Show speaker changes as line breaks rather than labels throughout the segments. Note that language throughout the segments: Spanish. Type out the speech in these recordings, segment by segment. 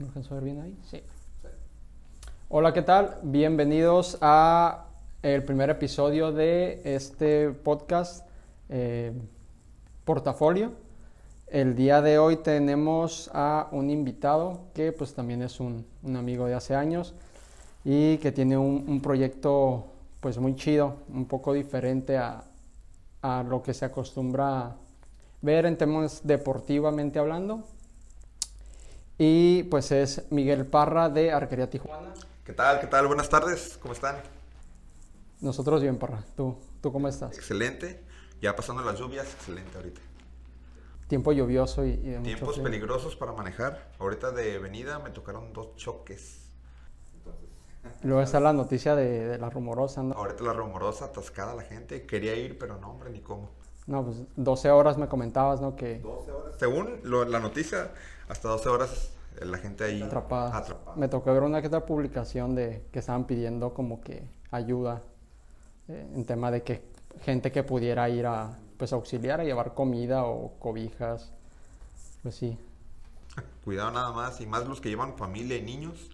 ¿Me alcanzó a ver bien ahí? Sí. Hola, ¿qué tal? Bienvenidos a el primer episodio de este podcast eh, Portafolio. El día de hoy tenemos a un invitado que pues también es un, un amigo de hace años y que tiene un, un, proyecto pues muy chido, un poco diferente a, a lo que se acostumbra ver en temas deportivamente hablando. Y pues es Miguel Parra de Arquería Tijuana.
¿Qué tal? ¿Qué tal? Buenas tardes, ¿cómo están?
Nosotros bien, Parra. ¿Tú, ¿Tú cómo estás?
Excelente. Ya pasando las lluvias, excelente ahorita.
Tiempo lluvioso y, y de
Tiempos peligrosos para manejar. Ahorita de venida me tocaron dos choques.
Luego está la noticia de, de, la rumorosa, ¿no?
Ahorita la rumorosa, atascada la gente. Quería ir, pero no, hombre, ni cómo.
No, pues 12 horas me comentabas, ¿no? Que
12 horas. Según lo, la noticia, hasta 12 horas la gente ahí
atrapada.
atrapada.
Me tocó ver una que otra publicación de que estaban pidiendo como que ayuda eh, en tema de que gente que pudiera ir a pues auxiliar a llevar comida o cobijas. Pues sí.
Cuidado nada más y más los que llevan familia y niños,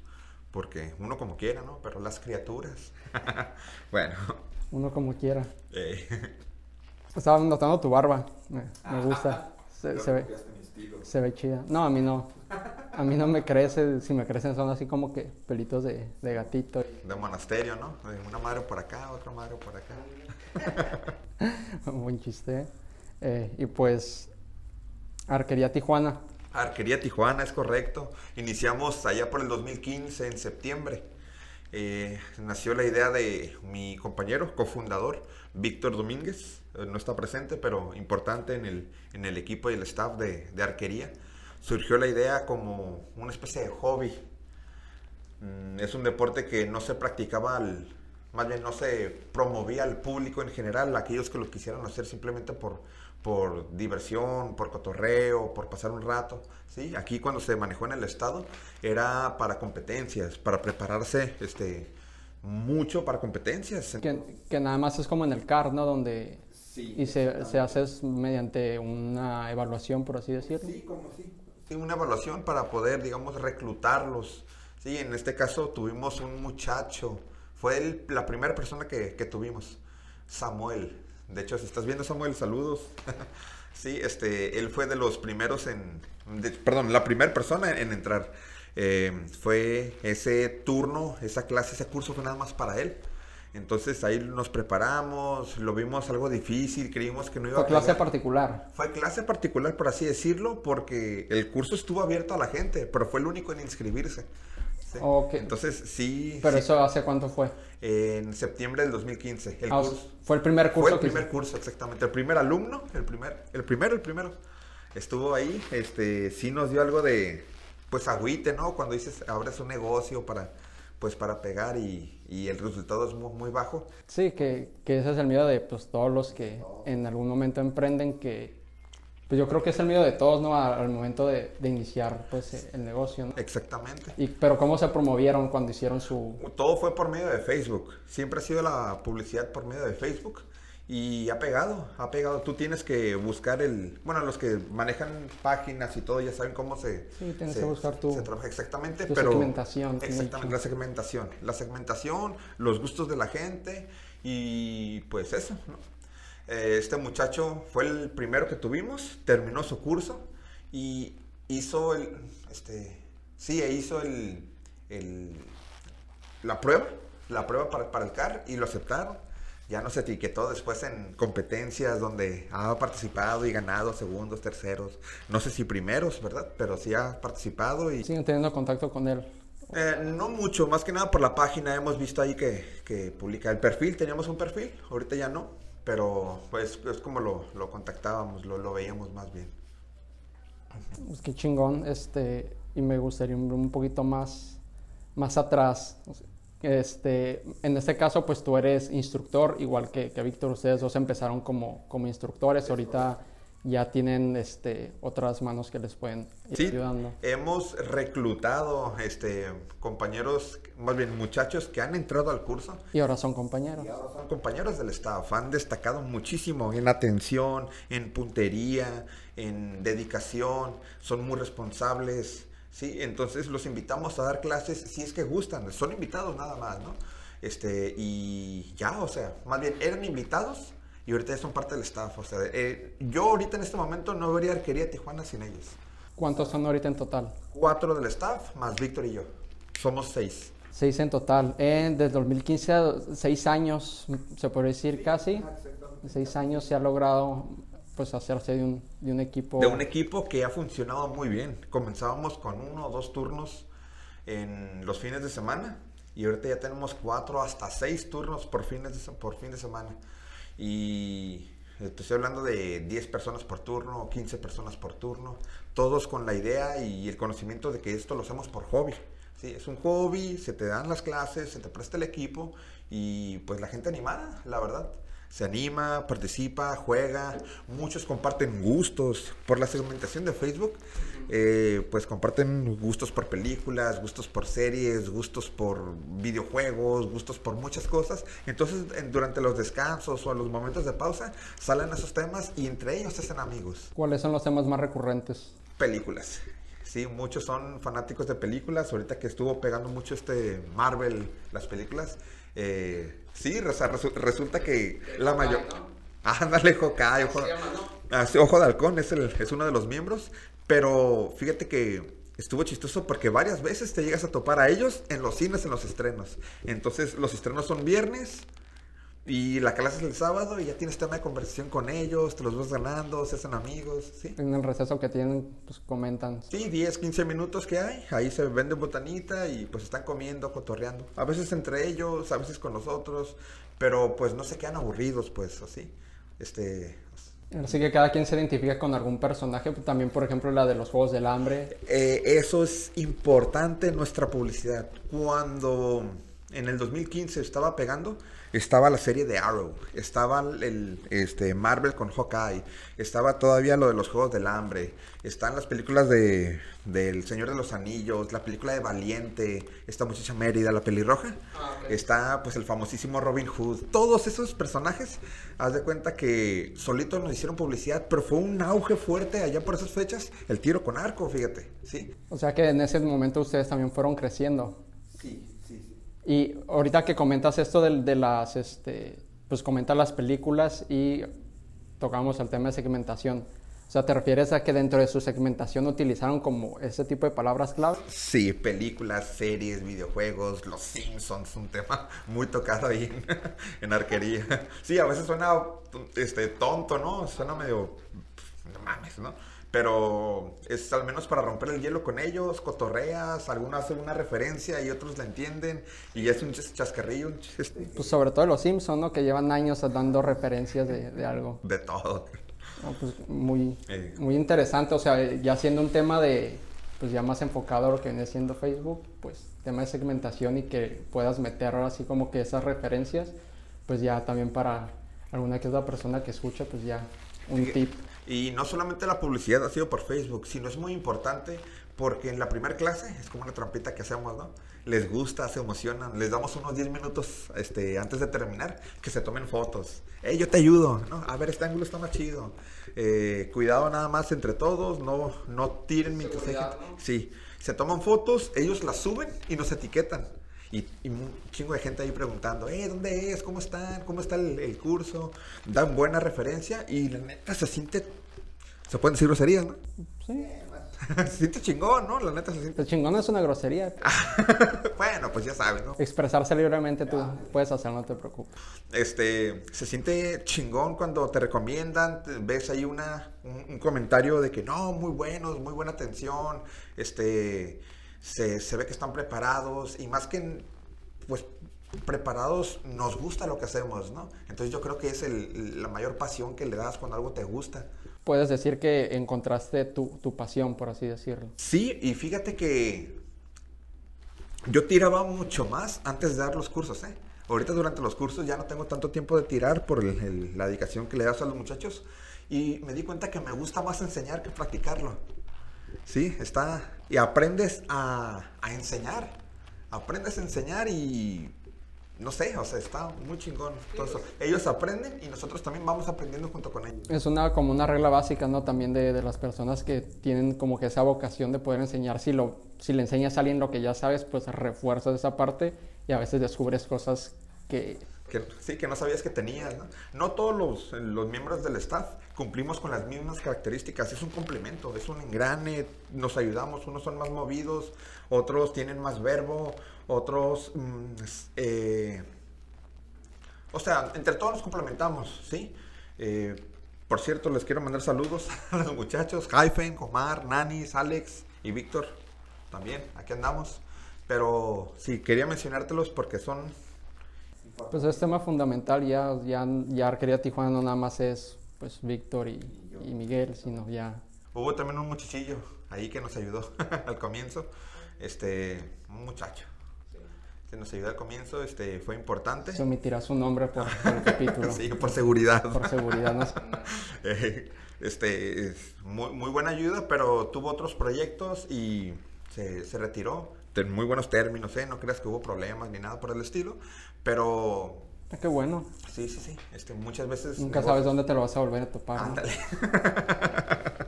porque uno como quiera, ¿no? Pero las criaturas. bueno.
Uno como quiera.
Eh.
Estaba notando tu barba. Me, me gusta. Se, se, ve, se ve chida. No, a mí no. A mí no me crece. Si me crecen son así como que pelitos de, de gatito.
De monasterio, ¿no? Una madre por acá, otra madre por acá.
Buen chiste. Eh, y pues, Arquería Tijuana.
Arquería Tijuana, es correcto. Iniciamos allá por el 2015, en septiembre. Eh, nació la idea de mi compañero, cofundador, Víctor Domínguez. Eh, no está presente, pero importante en el, en el equipo y el staff de, de, arquería. Surgió la idea como una especie de hobby. Mm, es un deporte que no se practicaba, al, más bien no se promovía al público en general, aquellos que lo quisieran hacer simplemente por, por diversión, por cotorreo, por pasar un rato. ¿sí? Aquí cuando se manejó en el estado era para competencias, para prepararse este, mucho para competencias.
Que, que nada más es como en el CAR, ¿no? Donde
Sí,
y se, se hace mediante una evaluación, por así decirlo.
Sí, como sí. sí. Una evaluación para poder, digamos, reclutarlos. Sí, en este caso tuvimos un muchacho, fue el, la primera persona que, que tuvimos, Samuel. De hecho, si estás viendo Samuel, saludos. sí, este, él fue de los primeros en, de, perdón, la primera persona en, en entrar. Eh, fue ese turno, esa clase, ese curso fue nada más para él. Entonces ahí nos preparamos, lo vimos algo difícil, creímos que no iba
Fue
a
clase
pegar.
particular.
Fue clase particular, por así decirlo, porque el curso estuvo abierto a la gente, pero fue el único en inscribirse. ¿sí?
Okay.
Entonces sí.
¿Pero
sí,
eso hace cuánto fue?
En septiembre del 2015. El
Ah,
curso.
fue el primer curso.
Fue el
que
primer
hizo.
curso, exactamente. El primer alumno, el primer, el primero, el primero. Estuvo ahí, este, sí nos dio algo de, pues agüite, ¿no? Cuando dices, abres un negocio para, pues para pegar y, y el resultado es muy, muy bajo.
Sí, que, que, ese es el miedo de pues, todos los que en algún momento emprenden, que pues yo creo que es el miedo de todos, ¿no? Al, momento de, de, iniciar pues el negocio, ¿no?
Exactamente.
Y, pero ¿cómo se promovieron cuando hicieron su...?
Todo fue por medio de Facebook. Siempre ha sido la publicidad por medio de Facebook. Y ha pegado, ha pegado. Tú tienes que buscar el... Bueno, los que manejan páginas y todo ya saben cómo se...
Sí, tienes
se,
que buscar tu...
Se trabaja exactamente,
tu
pero...
segmentación.
Exactamente, la segmentación. La segmentación, los gustos de la gente y pues eso, ¿no? Eh, este muchacho fue el primero que tuvimos, terminó su curso y hizo el... Este, sí, hizo el, el, la prueba, la prueba para, para el CAR y lo aceptaron ya nos etiquetó después en competencias donde ha participado y ganado segundos, terceros, no sé si primeros, ¿verdad? Pero sí ha participado y...
Siguen teniendo contacto con él.
Eh, no mucho, más que nada por la página hemos visto ahí que, que, publica el perfil, teníamos un perfil, ahorita ya no, pero pues es como lo, lo contactábamos, lo, lo, veíamos más bien.
Pues qué chingón, este, y me gustaría un, un poquito más, más atrás. Este, en este caso, pues tú eres instructor, igual que, que Víctor, ustedes dos empezaron como, como instructores, ahorita ya tienen este, otras manos que les pueden ir
sí,
ayudando.
Hemos reclutado este, compañeros, más bien muchachos que han entrado al curso.
Y ahora son compañeros.
Y ahora son compañeros del staff. Han destacado muchísimo en atención, en puntería, en dedicación. Son muy responsables. ¿Sí? Entonces los invitamos a dar clases si es que gustan, son invitados nada más, ¿no? Este, y ya, o sea, más bien eran invitados y ahorita ya son parte del staff. O sea, eh, yo ahorita en este momento no vería Arquería Tijuana sin ellos.
¿Cuántos son ahorita en total?
Cuatro del staff, más Víctor y yo. Somos seis.
Seis en total. En, desde 2015 a seis años, se puede decir casi. Seis años se ha logrado pues hacerse de un, de un equipo.
De un equipo que ha funcionado muy bien. Comenzábamos con uno o dos turnos en los fines de semana y ahorita ya tenemos cuatro hasta seis turnos por, fines de, por fin de semana. Y estoy hablando de 10 personas por turno, 15 personas por turno, todos con la idea y el conocimiento de que esto lo hacemos por hobby. Sí, es un hobby, se te dan las clases, se te presta el equipo y pues la gente animada, la verdad se anima, participa, juega, muchos comparten gustos. Por la segmentación de Facebook, eh, pues comparten gustos por películas, gustos por series, gustos por videojuegos, gustos por muchas cosas. Entonces, durante los descansos o a los momentos de pausa, salen esos temas y entre ellos se hacen amigos.
¿Cuáles son los temas más recurrentes?
Películas. Sí, muchos son fanáticos de películas. Ahorita que estuvo pegando mucho este Marvel, las películas. Eh, sí, resulta que la mayor... Ándale, Hawkeye, ojo, ah, ojo de halcón, es, el, es uno de los miembros. Pero fíjate que estuvo chistoso porque varias veces te llegas a topar a ellos en los cines, en los estrenos. Entonces, los estrenos son viernes, y la clase es el sábado y ya tienes tema de conversación con ellos, te los vas ganando, se hacen amigos, ¿sí?
En el receso que tienen, pues comentan.
Sí, 10, 15 minutos que hay, ahí se vende botanita y pues están comiendo, cotorreando. A veces entre ellos, a veces con nosotros, pero pues no se quedan aburridos, pues así. Este...
Así que cada quien se identifica con algún personaje, también por ejemplo la de los Juegos del Hambre.
Eh, eso es importante en nuestra publicidad. Cuando en el 2015 estaba pegando, estaba la serie de Arrow, estaba el este, Marvel con Hawkeye, estaba todavía lo de los Juegos del Hambre, están las películas de del Señor de los Anillos, la película de Valiente, esta muchacha Mérida, la pelirroja, ah, está pues el famosísimo Robin Hood, todos esos personajes, haz de cuenta que solitos nos hicieron publicidad, pero fue un auge fuerte allá por esas fechas, el tiro con arco, fíjate, sí.
O sea que en ese momento ustedes también fueron creciendo.
Sí.
Y ahorita que comentas esto de, las, este, pues comentas las películas y tocamos el tema de segmentación. O sea, ¿te refieres a que dentro de su segmentación utilizaron como ese tipo de palabras clave?
Sí, películas, series, videojuegos, Los Simpsons, un tema muy tocado ahí en, arquería. Sí, a veces suena este, tonto, ¿no? Suena medio... No mames, ¿no? Pero es al menos para romper el hielo con ellos, cotorreas, algunos hacen una referencia y otros la entienden y es un chascarrillo.
Este, pues sobre todo los Simpsons, ¿no? Que llevan años dando referencias de, algo.
De todo.
pues muy, muy interesante, o sea, ya siendo un tema de, pues ya más enfocado a lo que viene siendo Facebook, pues tema de segmentación y que puedas meter ahora así como que esas referencias, pues ya también para alguna que otra persona que escucha, pues ya un tip.
Y no solamente la publicidad ha sido por Facebook, sino es muy importante porque en la primera clase es como una trampita que hacemos, ¿no? Les gusta, se emocionan, les damos unos 10 minutos este, antes de terminar que se tomen fotos. Hey, yo te ayudo, ¿no? A ver, este ángulo está más chido. Eh, cuidado nada más entre todos, no, no tiren mientras Sí, se toman fotos, ellos las suben y nos etiquetan. Y, un chingo de gente ahí preguntando, eh, ¿dónde es? ¿Cómo están? ¿Cómo está el, curso? Dan buena referencia y la neta se siente, se pueden decir groserías, ¿no? Sí. se siente chingón, ¿no? La neta se siente.
El chingón es una grosería.
bueno, pues ya sabes, ¿no?
Expresarse libremente tú puedes hacerlo, no te preocupes.
Este, se siente chingón cuando te recomiendan, ves ahí una, un comentario de que no, muy buenos, muy buena atención, este se, ve que están preparados y más que pues preparados nos gusta lo que hacemos, ¿no? Entonces yo creo que es la mayor pasión que le das cuando algo te gusta.
Puedes decir que encontraste tu, tu pasión, por así decirlo.
Sí, y fíjate que yo tiraba mucho más antes de dar los cursos, ¿eh? Ahorita durante los cursos ya no tengo tanto tiempo de tirar por la dedicación que le das a los muchachos y me di cuenta que me gusta más enseñar que practicarlo. Sí, está. Y aprendes a, enseñar. Aprendes a enseñar y no sé, o sea, está muy chingón todo eso. Ellos aprenden y nosotros también vamos aprendiendo junto con ellos.
Es una como una regla básica, ¿no? También de, de las personas que tienen como que esa vocación de poder enseñar. Si, lo, si le enseñas a alguien lo que ya sabes, pues refuerzas esa parte y a veces descubres cosas que...
que sí, que no sabías que tenías, ¿no? No todos los, los miembros del staff cumplimos con las mismas características. Es un complemento, es un engrane, nos ayudamos. Unos son más movidos, otros tienen más verbo, otros... mm, eh, o sea, entre todos nos complementamos, ¿sí? Eh, por cierto, les quiero mandar saludos a los muchachos, Jaifen, Omar, Nanis, Alex y Víctor. También, aquí andamos. Pero sí, quería mencionártelos porque son...
Pues es tema fundamental, ya, ya, ya Arquería Tijuana no nada más es pues Víctor y, y Miguel, sino ya...
Hubo también un muchachillo ahí que nos ayudó al comienzo. Este, un muchacho. Que nos ayudó al comienzo, este, fue importante.
Se omitirá su nombre por, por el capítulo.
Sí, por seguridad.
Por seguridad, ¿no?
Eh, este, es muy, muy buena ayuda, pero tuvo otros proyectos y se, se retiró. En muy buenos términos, ¿eh? No creas que hubo problemas ni nada por el estilo. Pero
Ah, Qué bueno.
sí, sí, sí. Este, muchas veces.
Nunca sabes dónde te lo vas a volver a topar. ¿no?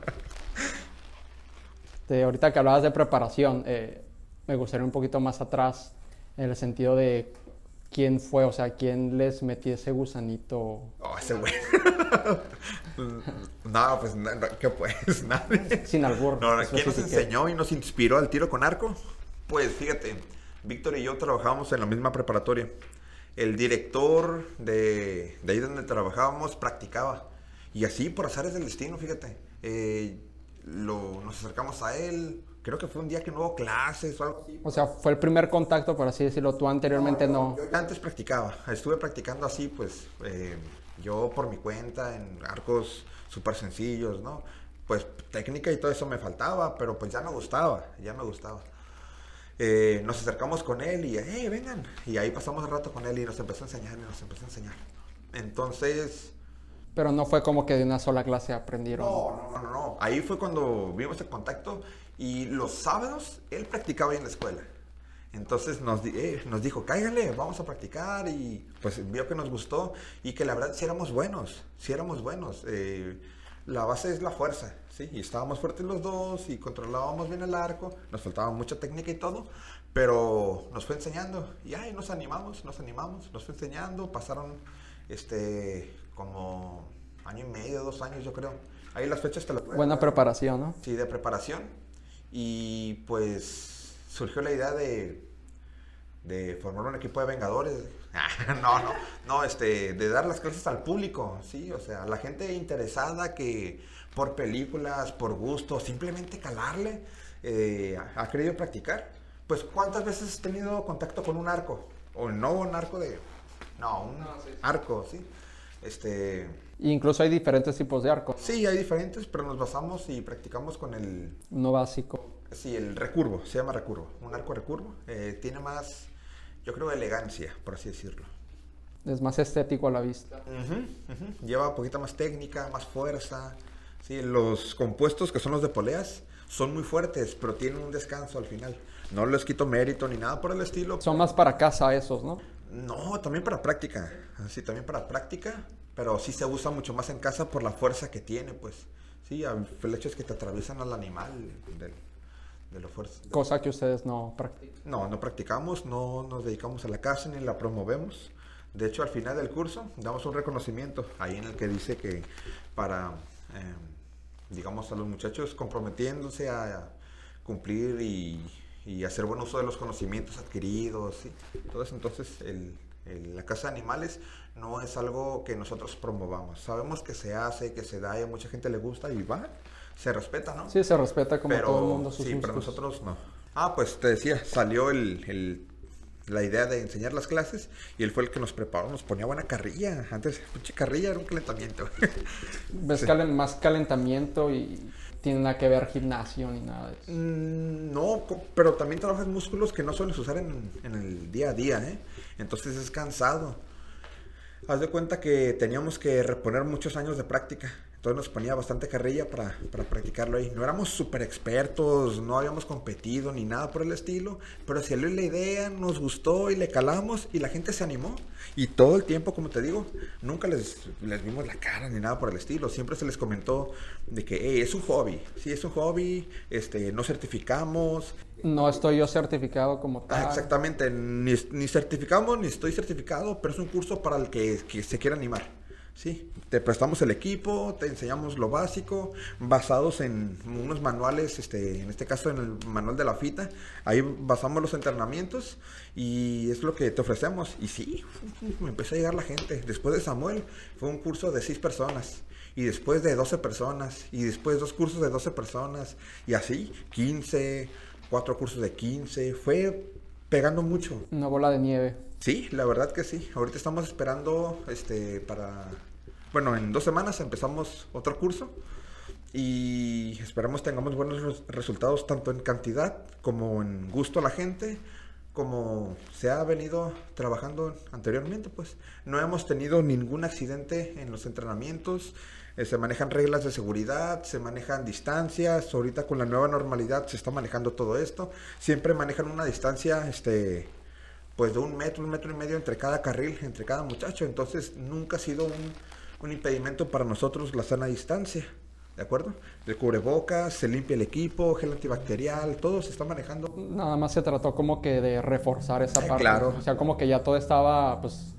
Este, ahorita que hablabas de preparación, eh, me gustaría un poquito más atrás en el sentido de quién fue, o sea, quién les metió ese gusanito.
Oh, ese güey. no, pues, no, ¿qué pues? Nadie.
Sin albur.
No, ¿Quién nos enseñó y nos inspiró al tiro con arco? Pues fíjate, Víctor y yo trabajábamos en la misma preparatoria. El director de, de ahí donde trabajábamos practicaba. Y así, por azares del destino, fíjate. eh, lo, nos acercamos a él. Creo que fue un día que no hubo clases o algo así.
O sea, fue el primer contacto, por así decirlo. Tú anteriormente no.
Yo antes practicaba, estuve practicando así, pues eh, yo por mi cuenta en arcos súper sencillos, ¿no? Pues técnica y todo eso me faltaba, pero pues ya me gustaba, ya me gustaba. Eh, nos acercamos con él y, hey, vengan. Y ahí pasamos un rato con él y nos empezó a enseñar, y nos empezó a enseñar. Entonces,
Pero no fue como que de una sola clase aprendieron.
no, no, no, no. Ahí fue cuando vimos el contacto y los sábados él practicaba ahí en la escuela. Entonces nos, eh, nos dijo, cáiganle, vamos a practicar y pues vio que nos gustó y que la verdad sí éramos buenos, sí éramos buenos. Eh, la base es la fuerza, ¿sí? Y estábamos fuertes los dos y controlábamos bien el arco, nos faltaba mucha técnica y todo, pero nos fue enseñando y ahí nos animamos, nos animamos, nos fue enseñando, pasaron este como año y medio, dos años yo creo. Ahí las fechas te las
Buena preparación, ¿no?
Sí, de preparación. Y pues surgió la idea de, de formar un equipo de vengadores. no, no, no, este, de dar las clases al público, sí, o sea, la gente interesada que por películas, por gusto, simplemente calarle, eh, ha ha querido practicar. Pues, ¿cuántas veces has tenido contacto con un arco? O no un arco de... No, un arco, sí. Este,
incluso hay diferentes tipos de arcos.
Sí, hay diferentes, pero nos basamos y practicamos con el,
Uno básico.
sí, el recurvo, se llama recurvo, un arco recurvo. Eh, tiene más, yo creo, elegancia, por así decirlo.
Es más estético a la vista.
Ujú. Lleva un poquito más técnica, más fuerza. Sí, los compuestos que son los de poleas son muy fuertes, pero tienen un descanso al final. No les quito mérito ni nada por el estilo.
Son más para casa esos, ¿no?
No, también para práctica. Sí, también para práctica. Pero sí se usa mucho más en casa por la fuerza que tiene, pues. Sí, hecho es que te atraviesan al animal del- de lo fuerte.
Cosa que ustedes no practican.
No, no practicamos, no nos dedicamos a la casa ni la promovemos. De hecho, al final del curso damos un reconocimiento ahí en el que dice que para, eh, digamos, a los muchachos comprometiéndose a cumplir y, y hacer buen uso de los conocimientos adquiridos, ¿sí? eso. Entonces, el- el- la casa de animales no es algo que nosotros promovamos. Sabemos que se hace, que se da y a mucha gente le gusta y va, se respeta, ¿no?
Sí, se respeta como
pero
todo el mundo sus
sí, pero nosotros no. Ah, pues te decía, salió el, el- la idea de enseñar las clases y él fue el que nos preparó, nos ponía buena carrilla. Antes, pinche carrilla era un calentamiento.
Ves calen- más calentamiento y tiene nada que ver gimnasio ni nada de eso.
Mm, no, pero también trabajas músculos que no sueles usar en, en el día a día, ¿eh? Entonces es cansado. Haz de cuenta que teníamos que reponer muchos años de práctica. Entonces nos ponía bastante carrilla para, para practicarlo ahí. No éramos súper expertos, no habíamos competido ni nada por el estilo, pero salió la idea, nos gustó y le calamos y la gente se animó. Y todo el tiempo, como te digo, nunca les, les vimos la cara ni nada por el estilo. Siempre se les comentó de que hey, es un hobby, sí, es un hobby, este, no certificamos.
No estoy yo certificado como tal.
Ah, exactamente, ni, ni certificamos ni estoy certificado, pero es un curso para el que, que se quiera animar. Sí, te prestamos el equipo, te enseñamos lo básico, basados en unos manuales, este, en este caso en el manual de la FITA, ahí basamos los entrenamientos y es lo que te ofrecemos. Y sí, me empezó a llegar la gente. Después de Samuel fue un curso de 6 personas y después de 12 personas y después dos cursos de 12 personas y así, 15, cuatro cursos de 15, fue pegando mucho.
Una bola de nieve.
Sí, la verdad que sí. Ahorita estamos esperando este para bueno, en dos semanas empezamos otro curso y esperamos tengamos buenos resultados tanto en cantidad como en gusto a la gente, como se ha venido trabajando anteriormente, pues. No hemos tenido ningún accidente en los entrenamientos, eh, se manejan reglas de seguridad, se manejan distancias, ahorita con la nueva normalidad se está manejando todo esto, siempre manejan una distancia, este, pues de un metro, un metro y medio entre cada carril, entre cada muchacho, entonces nunca ha sido un un impedimento para nosotros la sana distancia. ¿De acuerdo? El cubrebocas, se limpia el equipo, gel antibacterial, todo se está manejando.
Nada más se trató como que de reforzar esa
Eh,
parte.
claro.
O sea, como que ya todo estaba, pues,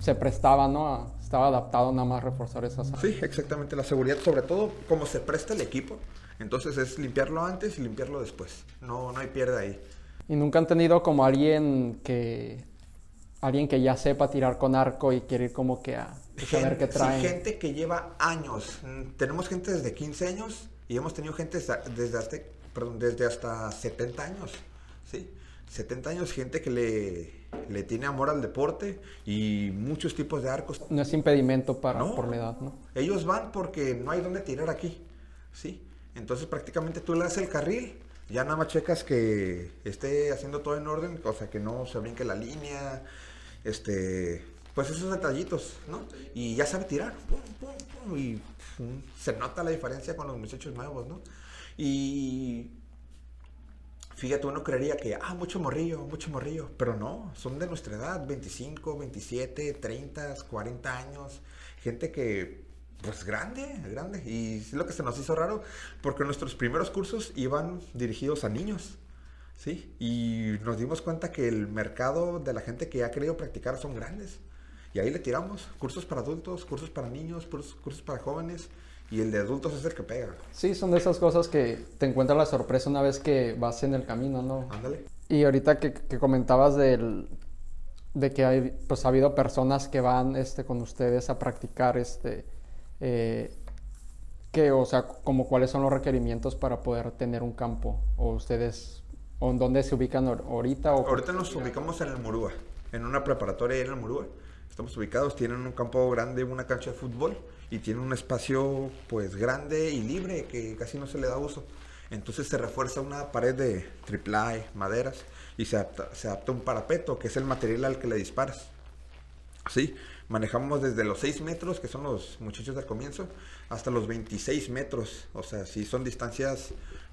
se prestaba, ¿no? Estaba adaptado nada más reforzar esas
Sí, exactamente. La seguridad, sobre todo, como se presta el equipo, entonces es limpiarlo antes y limpiarlo después. No, no hay pierde ahí.
Y nunca han tenido como alguien que alguien que ya sepa tirar con arco y quiere ir como que a, pues, a ver qué
Gente- sí,
traen.
gente que lleva años. Mm, Tenemos gente desde 15 años y hemos tenido gente desde hasta, perdón, desde hasta 70 años. ¿sí? 70 años, gente que le, le tiene amor al deporte y muchos tipos de arcos.
No es impedimento para
No.
por la edad, ¿no?
Ellos van porque no hay dónde tirar aquí, ¿sí? Entonces prácticamente tú le das el carril, ya nada más checas que esté haciendo todo en orden, o sea, que no se brinque la línea, este, pues esos detallitos, ¿no? Y ya sabe tirar, pum, pum, pum, y se nota la diferencia con los muchachos nuevos, ¿no? Y fíjate, uno creería que, ah, mucho morrillo, mucho morrillo, pero no, son de nuestra edad, 25, 27, 30, 40 años, gente que, pues grande, grande, y es lo que se nos hizo raro, porque nuestros primeros cursos iban dirigidos a niños, ¿sí? Y nos dimos cuenta que el mercado de la gente que ha querido practicar son grandes. Y ahí le tiramos cursos para adultos, cursos para niños, cursos, para jóvenes, y el de adultos es el que pega.
Sí, son de esas cosas que te encuentras la sorpresa una vez que vas en el camino, ¿no?
Ándale.
Y ahorita que, que comentabas del, de que hay, pues ha habido personas que van este, con ustedes a practicar, este, eh, que, o sea, como cuáles son los requerimientos para poder tener un campo, o ustedes, o en dónde se ubican ahor- ahorita, o
Ahorita nos ubicamos en el Murúa, en una preparatoria en el Murúa. Estamos ubicados, tienen un campo grande, una cancha de fútbol y tienen un espacio pues grande y libre que casi no se le da uso. Entonces se refuerza una pared de triple maderas y se adapta, se adapta un parapeto, que es el material al que le disparas. Sí, manejamos desde los 6 metros, que son los muchachos del comienzo, hasta los 26 metros. O sea, sí son distancias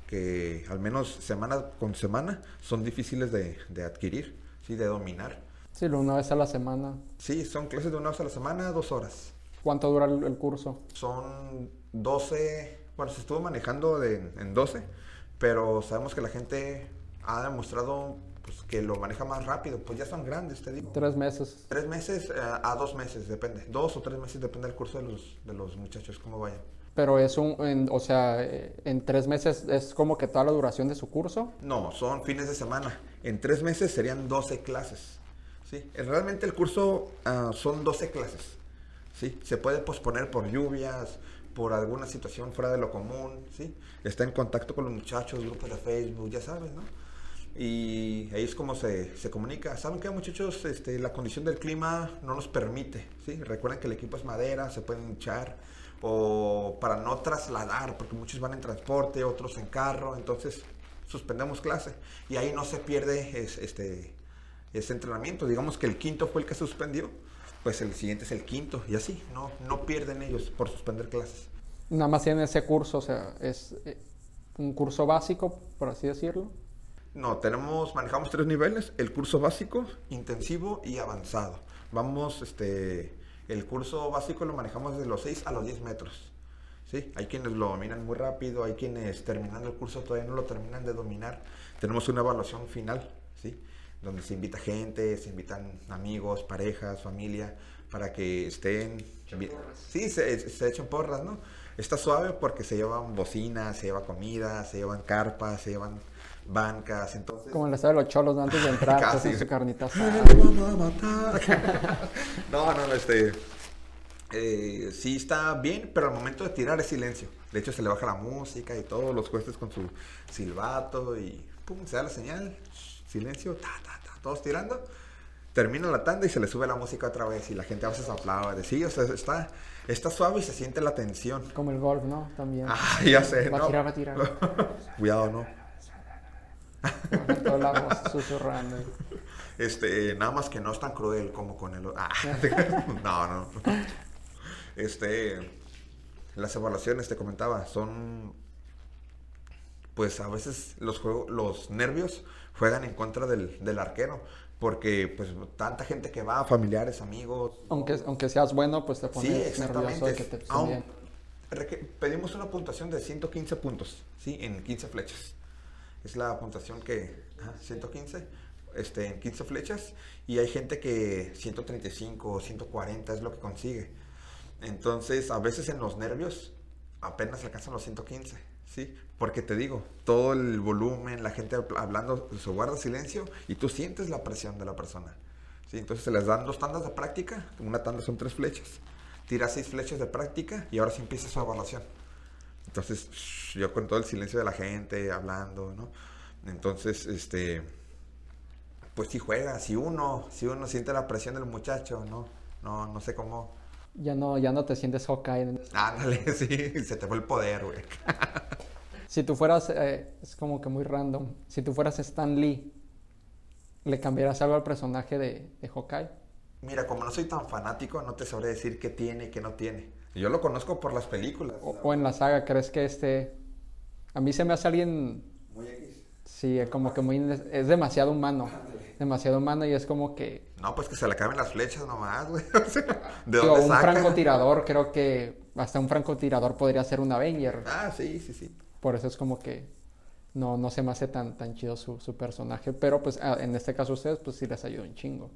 que al menos semana con semana son difíciles de, de adquirir, sí, de dominar.
Sí, una vez a la semana.
Sí, son clases de una vez a la semana, dos horas.
¿Cuánto dura el, el curso?
Son 12, bueno, se estuvo manejando de- en 12, pero sabemos que la gente ha demostrado pues, que lo maneja más rápido, pues ya son grandes, te digo.
Tres meses.
Tres meses eh, a dos meses, depende. Dos o tres meses, depende del curso de los, de los muchachos, cómo vayan.
Pero es un, en- o sea, eh, en tres meses es como que toda la duración de su curso.
No, son fines de semana. En tres meses serían 12 clases. ¿Sí? Eh, Realmente el curso ah, son 12 clases. ¿sí? Se puede posponer por lluvias, por alguna situación fuera de lo común. ¿sí? Está en contacto con los muchachos, grupos de Facebook, ya sabes, ¿no? Y ahí es como se, se comunica. ¿Saben qué, muchachos? Este, la condición del clima no nos permite. ¿sí? Recuerden que el equipo es madera, se pueden hinchar. O para no trasladar, porque muchos van en transporte, otros en carro. Entonces suspendemos clase. Y ahí no se pierde es- este, ese entrenamiento. Digamos que el quinto fue el que suspendió. Pues el siguiente es el quinto. Y así, no, no pierden ellos por suspender clases.
Nada más tienen ese curso, o sea, es eh, un curso básico, por así decirlo.
No, tenemos, manejamos tres niveles, el curso básico, intensivo y avanzado. Vamos, este, el curso básico lo manejamos desde los 6 a los 10 metros. ¿sí? Hay quienes lo dominan muy rápido, hay quienes terminando el curso todavía no lo terminan de dominar. Tenemos una evaluación final, ¿sí? Donde se invita gente, se invitan amigos, parejas, familia, para que estén... Sí, se, se echan porras, ¿no? Está suave porque se llevan bocinas, se lleva comida, se llevan carpas, se llevan bancas, entonces...
Como en la de los cholos ¿no? antes de entrar,
Casi.
hacen su carnita
no, no, no, este... eh, sí está bien, pero al momento de tirar es silencio. De hecho, se le baja la música y todos los jueces con su silbato y pum, se da la señal, silencio, ta, ta, ta, todos tirando. Termina la tanda y se le sube la música otra vez y la gente a veces aplaude. Sí, o sea, está, está suave y se siente la tensión.
Como el golf, ¿no? También.
Ah, ya sé,
va
no.
a tirar, va a tirar.
Cuidado, no.
Con toda la voz susurrando.
Este, nada más que no es tan cruel como con el... Ah, no, no. Este, las evaluaciones, te comentaba, son... Pues a veces los, juegos, los nervios juegan en contra del, del arquero. Porque pues tanta gente que va, familiares, amigos.
Aunque, aunque seas bueno, pues te
Sí,
pones nervioso
exactamente.
de que te
Aún- pedimos una puntuación de 115 puntos, ¿sí? En 15 flechas. Es la puntuación que... ajá, 115 este, en 15 flechas. Y hay gente que 135 o 140 es lo que consigue. Entonces, a veces en los nervios apenas alcanzan los 115, ¿sí? Porque te digo, todo el volumen, la gente habl- hablando, se guarda silencio y tú sientes la presión de la persona. ¿sí? Entonces se les dan dos tandas de práctica, una tanda son tres flechas, tiras seis flechas de práctica y ahora sí empieza su evaluación. Entonces, yo con todo el silencio de la gente, hablando, ¿no? Entonces, este, pues si juega, si uno, si uno siente la presión del muchacho, ¿no? No, no sé cómo.
Ya no, ya no te sientes Hawkeye.
Ándale, sí, se te fue el poder, güey.
Si tú fueras, eh, es como que muy random, si tú fueras Stan Lee, ¿le cambiarías algo al personaje de, de Hawkeye?
Mira, como no soy tan fanático, no te sabré decir qué tiene y qué no tiene. Yo lo conozco por las películas.
O, o en la saga, ¿crees que este... A mí se me hace alguien,
Muy X.
sí, como que muy... Es demasiado humano. Demasiado humano y es como que...
No, pues que se le acaben las flechas nomás, güey. O sea, ¿De dónde
un
saca?
francotirador, creo que hasta un francotirador podría ser un Avenger.
Ah, sí, sí, sí.
Por eso es como que no, no se me hace tan, tan chido su, su personaje. Pero pues ah, en este caso ustedes pues sí les ayuda un chingo.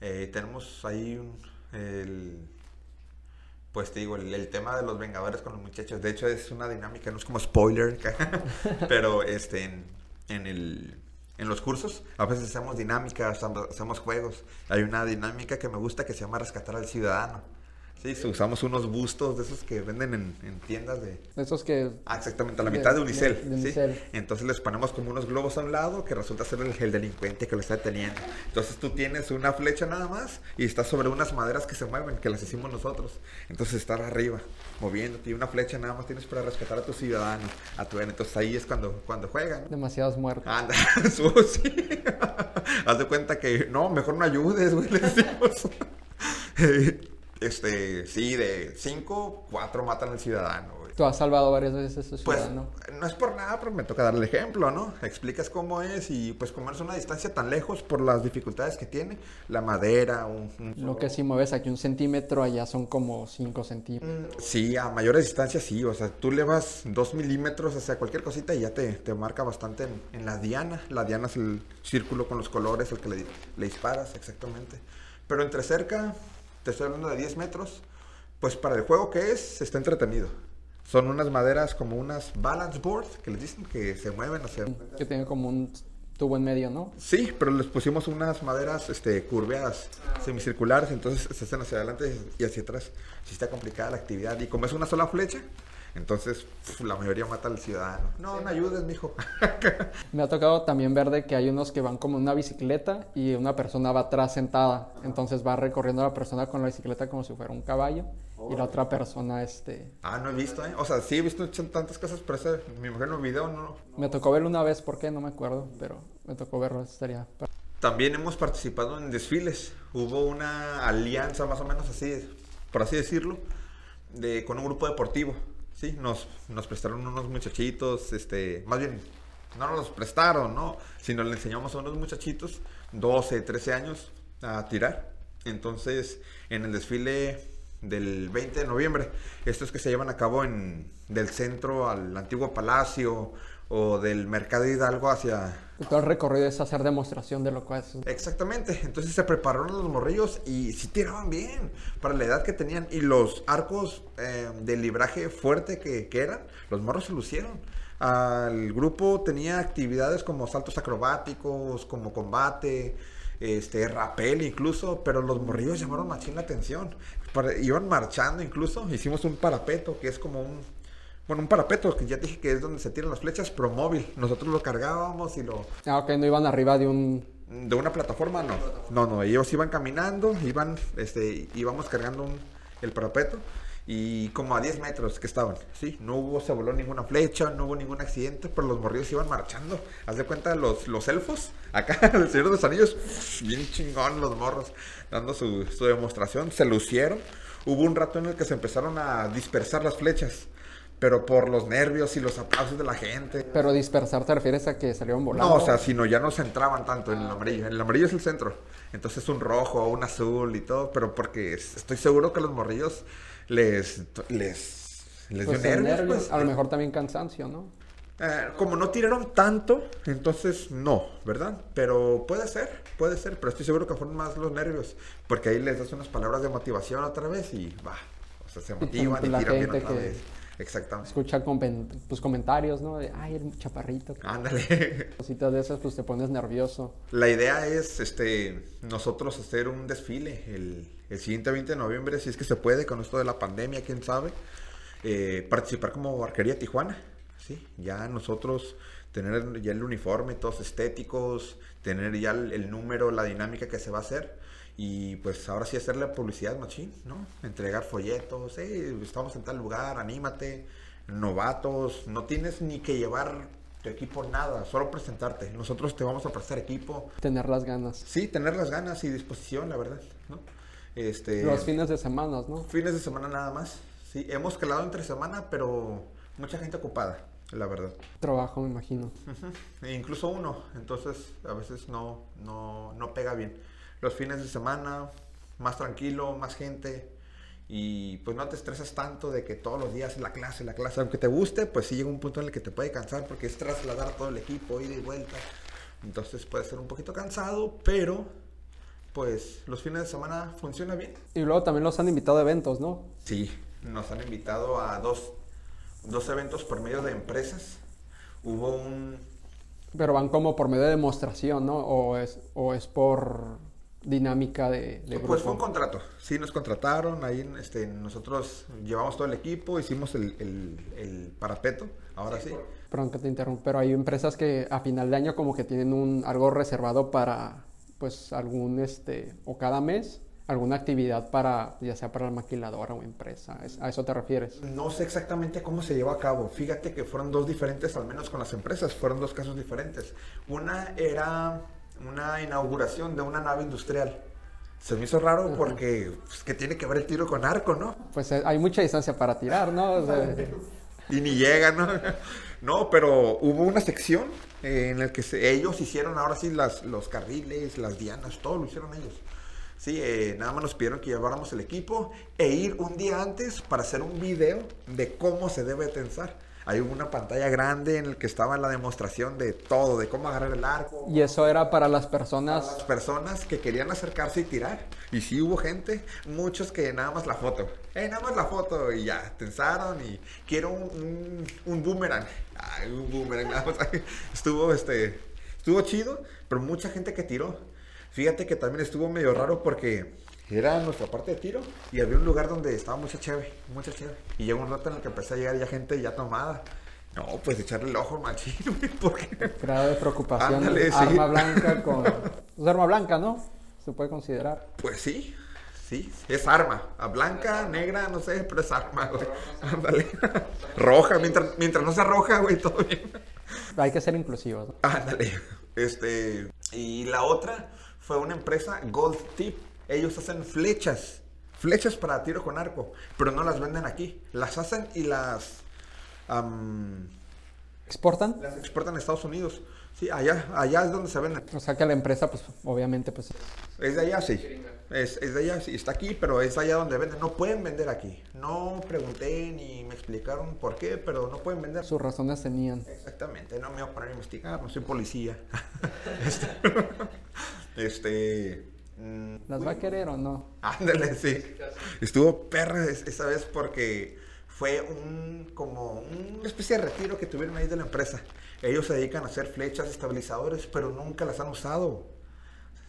Eh, tenemos ahí un, el, pues te digo, el, el tema de los Vengadores con los muchachos. De hecho, es una dinámica, no es como spoiler, pero este, en, en, el, en los cursos a veces hacemos dinámicas, hacemos juegos. Hay una dinámica que me gusta que se llama Rescatar al Ciudadano. Sí, usamos unos bustos de esos que venden en, en tiendas de,
Esos que...
Ah, exactamente, a la
De-
mitad de Unicel.
de
¿sí?
Unicel.
Entonces les ponemos como unos globos a un lado que resulta ser el, el delincuente que lo está deteniendo. Entonces tú tienes una flecha nada más y estás sobre unas maderas que se mueven, que las hicimos nosotros. Entonces estás arriba, moviéndote y una flecha nada más tienes para rescatar a tu ciudadano, a tu Entonces ahí es cuando, cuando juegan.
Demasiados muertos.
Anda, su- sí. Haz de cuenta que no, mejor no ayudes, güey, le decimos. Este, sí, de cinco, cuatro matan al ciudadano, güey.
Tú has salvado varias veces a su
Pues
ciudadano.
no es por nada, pero me toca darle el ejemplo, ¿no? Explicas cómo es y pues como es una distancia tan lejos por las dificultades que tiene, la madera, un... un-
Lo que si mueves aquí un centímetro, allá son como 5 centímetros.
Mm, Sí, a mayores distancias sí, o sea, tú le vas dos milímetros hacia cualquier cosita y ya te, te marca bastante en, en la diana. La diana es el círculo con los colores, el que le, le disparas, exactamente. Pero entre cerca, te estoy hablando de 10 metros, pues para el juego que es, está entretenido. Son unas maderas como unas balance board, que les dicen que se mueven hacia...
Que tiene como un tubo en medio, ¿no?
Sí, pero les pusimos unas maderas este, curveadas, semicirculares, entonces se hacen hacia adelante y hacia atrás. Sí está complicada la actividad. Y como es una sola flecha, entonces pf, la mayoría mata al ciudadano. No, no ayudes, mijo.
Me ha tocado también ver de que hay unos que van como en una bicicleta y una persona va atrás sentada. Entonces va recorriendo la persona con la bicicleta como si fuera un caballo. Y la otra persona, este...
ah, no he visto, ¿eh? O sea, sí he visto tantas cosas, pero ese, mujer en un video no.
Me tocó verlo una vez, ¿por qué? No me acuerdo, pero me tocó verlo, estaría...
También hemos participado en desfiles. Hubo una alianza más o menos así, por así decirlo, de, con un grupo deportivo. Sí, nos, nos prestaron unos muchachitos, este, más bien, no nos los prestaron, ¿no? Sino le enseñamos a unos muchachitos, 12, 13 años, a tirar. Entonces, en el desfile del 20 de noviembre, estos que se llevan a cabo en, del centro al antiguo palacio o del mercado Hidalgo hacia...
Todo el recorrido es hacer demostración de lo que es.
Exactamente, entonces se prepararon los morrillos y sí tiraban bien para la edad que tenían y los arcos eh, de libraje fuerte que, que eran, los morros se lucieron. El grupo tenía actividades como saltos acrobáticos, como combate, este, rapel incluso, pero los morrillos llamaron machín la atención. iban marchando incluso, hicimos un parapeto que es como un, bueno, un parapeto que ya dije que es donde se tiran las flechas, pero móvil. Nosotros lo cargábamos y lo...
Ah, ok, no iban arriba de un...
De una plataforma, no. No, no, ellos iban caminando, iban, este, íbamos cargando un, el parapeto y como a 10 metros que estaban, ¿sí? No hubo, se voló ninguna flecha, no hubo ningún accidente, pero los morrillos iban marchando. Haz de cuenta los, los elfos, acá, el Señor de los Anillos, bien chingón los morros, dando su, su demostración, se lucieron. Hubo un rato en el que se empezaron a dispersar las flechas pero por los nervios y los aplausos de la gente.
Pero dispersar te refieres a que salieron volando.
No, o sea, sino ya no se entraban tanto en el amarillo. El amarillo es el centro. Entonces un rojo, un azul y todo, pero porque estoy seguro que los morrillos les, les, les
pues
dio
nervios.
pues.
A lo mejor también cansancio, ¿no?
Eh, como no tiraron tanto, entonces no, ¿verdad? Pero puede ser, puede ser, pero estoy seguro que fueron más los nervios, porque ahí les das unas palabras de motivación otra vez y va, o sea, se motivan y, tiran bien otra
que
vez. Exactamente.
Escucha con, pues, comentarios, ¿no? De, ay, el chaparrito.
Ándale.
Cositas de esas, pues te pones nervioso.
La idea es, este, nosotros hacer un desfile el, el siguiente 20 de noviembre, si es que se puede, con esto de la pandemia, quién sabe. Eh, participar como Arquería Tijuana, ¿sí? Ya nosotros tener ya el uniforme, todos estéticos, tener ya el, el número, la dinámica que se va a hacer. Y pues ahora sí hacerle publicidad machín, ¿no? Entregar folletos, hey, estamos en tal lugar, anímate, novatos, no tienes ni que llevar tu equipo nada, solo presentarte. Nosotros te vamos a prestar equipo.
Tener las ganas.
Sí, tener las ganas y disposición, la verdad, ¿no? Este,
Los fines de semana, ¿no?
Fines de semana nada más. Sí, hemos calado entre semana, pero mucha gente ocupada, la verdad.
Trabajo, me imagino.
Uh -huh. e incluso uno, entonces a veces no, no, no pega bien los fines de semana, más tranquilo, más gente. Y pues no te estresas tanto de que todos los días la clase, la clase, aunque te guste, pues sí llega un punto en el que te puede cansar porque es trasladar todo el equipo, ida y vuelta. Entonces puede ser un poquito cansado, pero pues los fines de semana funciona bien.
Y luego también los han invitado a eventos, ¿no?
Sí, nos han invitado a dos, dos eventos por medio de empresas. Hubo un...
Pero van como por medio de demostración, ¿no? O es, o es por dinámica de, de
Pues fue un contrato, sí nos contrataron, ahí este, nosotros llevamos todo el equipo, hicimos el, el, el parapeto, ahora sí. sí.
Perdón que te interrumpo, pero hay empresas que a final de año como que tienen un algo reservado para pues algún este o cada mes alguna actividad para ya sea para la maquiladora o empresa, ¿a eso te refieres?
No sé exactamente cómo se llevó a cabo, fíjate que fueron dos diferentes, al menos con las empresas, fueron dos casos diferentes. Una era una inauguración de una nave industrial. Se me hizo raro porque pues, que tiene que ver el tiro con arco, ¿no?
Pues hay mucha distancia para tirar, ¿no? O sea...
y ni llega, ¿no? No, pero hubo una sección en la que se, ellos hicieron ahora sí las, los carriles, las dianas, todo lo hicieron ellos. Sí, eh, nada más nos pidieron que lleváramos el equipo e ir un día antes para hacer un video de cómo se debe tensar. Hay una pantalla grande en el que estaba la demostración de todo, de cómo agarrar el arco.
Y eso era para las personas.
Para las personas que querían acercarse y tirar. Y sí hubo gente, muchos que nada más la foto. Eh, nada más la foto y ya, tensaron y quiero un, un, un boomerang. Ay, un boomerang. Nada más. Estuvo, este, estuvo chido, pero mucha gente que tiró. Fíjate que también estuvo medio raro porque era nuestra parte de tiro y había un lugar donde estaba mucha chévere, mucha chévere. Y llegó un rato en el que empecé a llegar ya gente ya tomada. No, pues echarle el ojo machino, porque...
Grado de preocupación. Ándale, arma sí. blanca con... Pues arma blanca, ¿no? Se puede considerar.
Pues sí, sí, es arma. A blanca, negra, no sé, pero es arma, güey. Ándale. roja, mientras, mientras no sea roja, güey, todo bien.
Hay que ser inclusivos. ¿no?
Ándale. Este... Y la otra fue una empresa Gold Tip ellos hacen flechas, flechas para tiro con arco, pero no las venden aquí. Las hacen y las,
¿Exportan?
las exportan a Estados Unidos. Sí, allá, allá es donde se venden.
O sea que la empresa, pues obviamente, pues
Es de allá, sí. Es, es de allá, sí. Está aquí, pero es allá donde venden. No pueden vender aquí. No pregunté ni me explicaron por qué, pero no pueden vender.
sus razones tenían.
Exactamente, no me voy a poner a investigar, no soy policía. este, este, mm,
¿Las va a querer o no?
ándale, sí. Estuvo perra es- esa vez porque fue un, como una especie de retiro que tuvieron ahí de la empresa. Ellos se dedican a hacer flechas estabilizadores, pero nunca las han usado.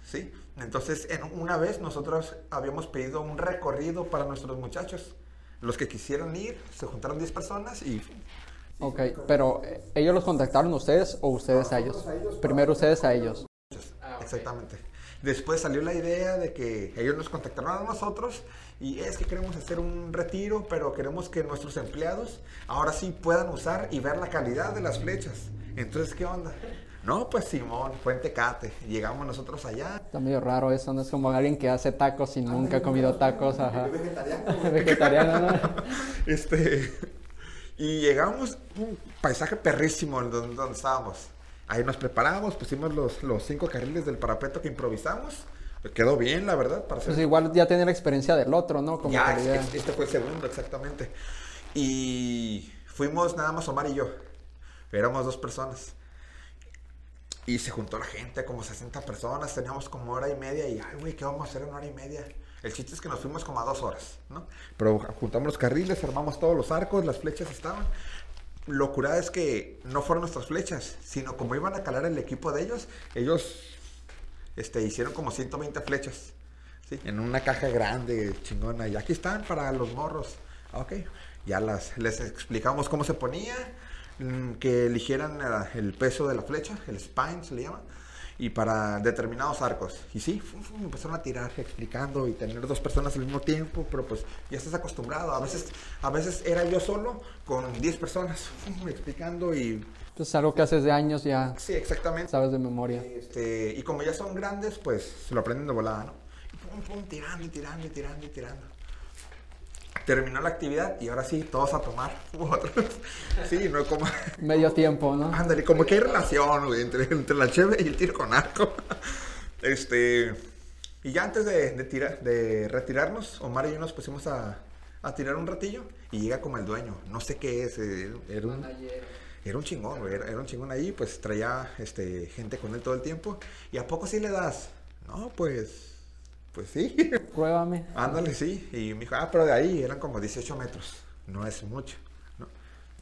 ¿Sí? Entonces, en una vez nosotros habíamos pedido un recorrido para nuestros muchachos. Los que quisieran ir, se juntaron 10 personas y
Ok, pero eh, ¿ellos los contactaron ustedes o ustedes a ellos? Primero ustedes a ellos.
Exactamente. Después salió la idea de que ellos nos contactaron a nosotros y es que queremos hacer un retiro, pero queremos que nuestros empleados ahora sí puedan usar y ver la calidad de las flechas. Entonces, ¿qué onda? No, pues Simón, fue en Tecate. Llegamos nosotros allá.
Está medio raro eso, no es como alguien que hace tacos y nunca ha comido tacos, ajá.
Vegetariano.
Vegetariano, ¿no?
Este, y llegamos, un paisaje perrísimo donde, donde estábamos. Ahí nos preparamos, pusimos los, los cinco carriles del parapeto que improvisamos. Quedó bien, la verdad, para hacer
Pues igual ya tiene la experiencia del otro, ¿no? Como
Ya,
calidad.
este, fue el segundo, exactamente. Y fuimos nada más Omar y yo. Éramos dos personas. Y se juntó la gente, como 60 personas. Teníamos como hora y media. Y, ay, güey, ¿qué vamos a hacer en hora y media? El chiste es que nos fuimos como a dos horas, ¿no? Pero juntamos los carriles, armamos todos los arcos, las flechas estaban. Locura es que no fueron nuestras flechas, sino como iban a calar el equipo de ellos, ellos este, hicieron como 120 flechas. ¿sí? En una caja grande, chingona. Y aquí están para los morros. Ah, Ok. Ya las, les explicamos cómo se ponía, mm, que eligieran eh, el peso de la flecha, el spine se le llama, y para determinados arcos. Y sí, fum, fum, empezaron a tirar explicando y tener dos personas al mismo tiempo, pero pues ya estás acostumbrado. A veces, a veces era yo solo con 10 personas explicando y...
Pues algo que haces de años ya
Sí, exactamente.
sabes de memoria.
Este, y como ya son grandes, pues se lo aprenden de volada, ¿no? Y pum, pum, tirando y tirando y tirando y tirando. Terminó la actividad y ahora sí, todos a tomar. Sí, no como.
Medio tiempo, ¿no?
Ándale, como que hay relación, güey, entre, entre la cheve y el tiro con arco. Este. Y ya antes de, de, tirar, de retirarnos, Omar y yo nos pusimos a, a tirar un ratillo y llega como el dueño. No sé qué es, eh, era un. Era un chingón, güey. Era, era un chingón ahí, pues traía este, gente con él todo el tiempo. ¿Y a poco sí le das? No, pues. Pues sí.
Pruébame.
Ándale, sí. Y me dijo, ah, pero de ahí eran como 18 metros. No es mucho. ¿no?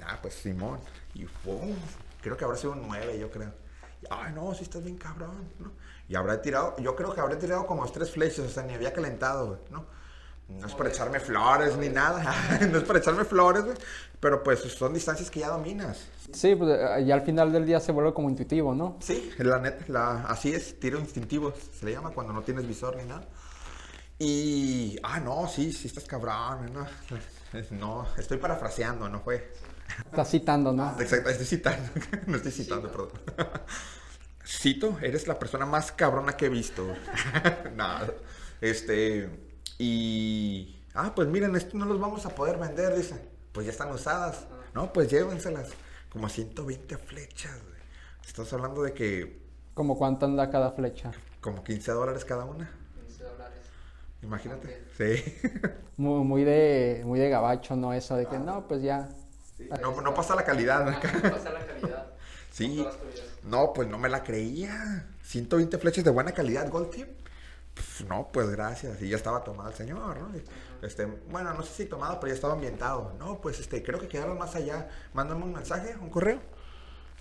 Ah, pues Simón. Y ¡pum! Creo que habrá sido un 9, yo creo. Y, Ay, no, sí estás bien cabrón, ¿no? Y habrá tirado, yo creo que habré tirado como tres flechas, o sea, ni había calentado, ¿no? No es para echarme flores ni nada, no es para echarme flores, güey, pero pues son distancias que ya dominas.
Sí, pues eh, ya al final del día se vuelve como intuitivo, ¿no?
Sí, la neta, la, así es, tiro instintivo, se le llama cuando no tienes visor ni nada. Y, ah, no, sí, sí estás cabrón, no, no, estoy parafraseando, no fue.
Estás citando, ¿no?
Exacto, estoy citando, no estoy citando, perdón. Cito, eres la persona más cabrona que he visto. Nada, este, y, ah, pues miren, esto no los vamos a poder vender, dice. Pues ya están usadas, no, pues llévenselas, como 120 flechas, güey. Estás hablando de que
Como cuánto anda cada flecha.
como 15 dólares cada una.
15 dólares.
Imagínate. Sí.
Muy, muy de muy de gabacho, ¿no? Eso de que no, pues ya.
No, no pasa la calidad acá.
Pasa la calidad.
Sí. No, pues no me la creía. 120 flechas de buena calidad, Gold Tip. Pues, no, pues gracias. Y ya estaba tomado el señor, ¿no? Este, bueno, no sé si tomado, pero ya estaba ambientado. No, pues este, creo que quedaron más allá. Mándame un mensaje, un correo.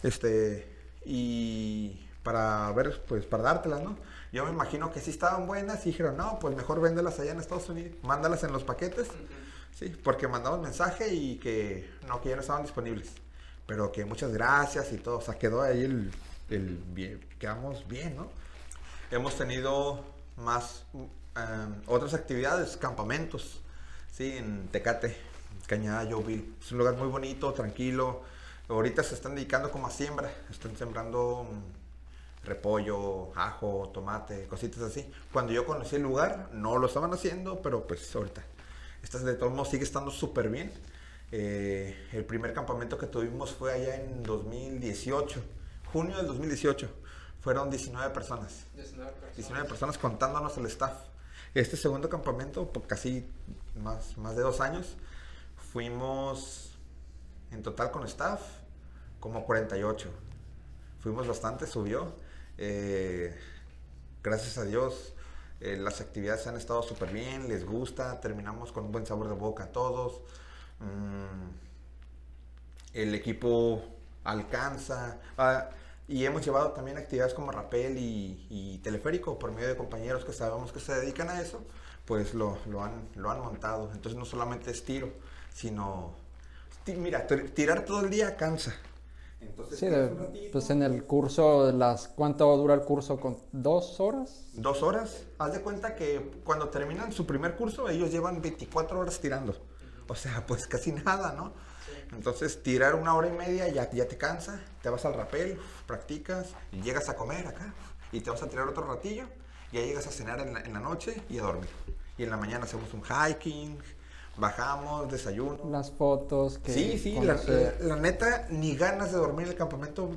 Este, y para ver, pues para dártelas, ¿no? Yo me imagino que sí estaban buenas y dijeron, no, pues mejor véndelas allá en Estados Unidos. Mándalas en los paquetes. Sí, porque mandamos mensaje y que no, que ya no estaban disponibles. Pero que muchas gracias y todo. O sea, quedó ahí el, el bien, quedamos bien, ¿no? Hemos tenido más um, otras actividades, campamentos, sí, en Tecate, Cañada, Joeville. Es un lugar muy bonito, tranquilo. Ahorita se están dedicando como a siembra. Están sembrando repollo, ajo, tomate, cositas así. Cuando yo conocí el lugar, no lo estaban haciendo, pero pues ahorita. Esta de todos modos sigue estando súper bien. Eh, el primer campamento que tuvimos fue allá en 2018, junio del 2018. Fueron 19 personas. 19 personas. 19 personas contándonos el staff. Este segundo campamento, por casi más, más de dos años, fuimos en total con staff como 48. Fuimos bastante, subió. Eh, gracias a Dios, eh, las actividades han estado súper bien, les gusta, terminamos con un buen sabor de boca a todos. Mm, el equipo alcanza. Ah, y hemos llevado también actividades como rapel y, teleférico por medio de compañeros que sabemos que se dedican a eso, pues lo, lo, han, lo han montado. Entonces no solamente es tiro, sino... Mira, tirar todo el día cansa.
Entonces, sí, pues en el curso, las, ¿cuánto dura el curso? ¿Con ¿Dos horas?
Dos horas. Haz de cuenta que cuando terminan su primer curso, ellos llevan 24 horas tirando. O sea, pues casi nada, ¿no? Entonces, tirar una hora y media ya, ya te cansa, te vas al rapel, practicas, llegas a comer acá, y te vas a tirar otro ratillo, ya llegas a cenar en la, en la noche y a dormir. Y en la mañana hacemos un hiking, bajamos, desayuno.
Las fotos
que... Sí, sí, la, neta, ni ganas de dormir en el campamento,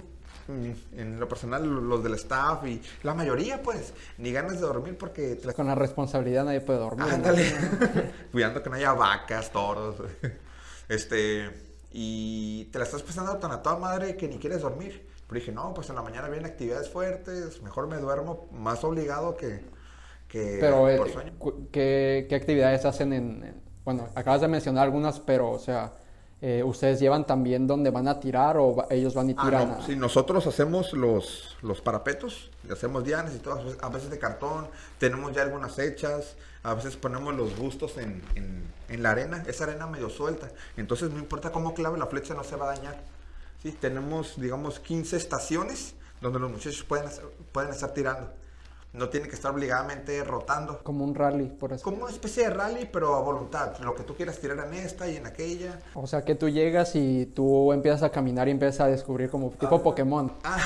mm, en lo personal, los del staff y la mayoría, pues, ni ganas de dormir porque...
Con la responsabilidad nadie puede dormir.
Ándale, cuidando que no haya vacas, toros, este... Y te la estás pasando tan a toda madre que ni quieres dormir. Pero dije, no, pues en la mañana vienen actividades fuertes, mejor me duermo más obligado que, que
Pero, por eh, sueño. ¿qué, ¿qué, actividades hacen en, bueno, acabas de mencionar algunas, pero, o sea, eh, ¿ustedes llevan también donde van a tirar o ellos van y ah, tiran?
Ah, Sí, nosotros hacemos los, los parapetos, hacemos dianas y todo, a veces de cartón, tenemos ya algunas hechas, a veces ponemos los bustos en, en, la arena, esa arena medio suelta, entonces no importa cómo clave la flecha, no se va a dañar. Sí, tenemos, digamos, 15 estaciones donde los muchachos pueden, pueden estar tirando no tiene que estar obligadamente rotando.
Como un rally, por
eso. Como una especie de rally, pero a voluntad. Lo que tú quieras tirar en esta y en aquella.
O sea, que tú llegas y tú empiezas a caminar y empiezas a descubrir como tipo ah. Pokémon.
Ah,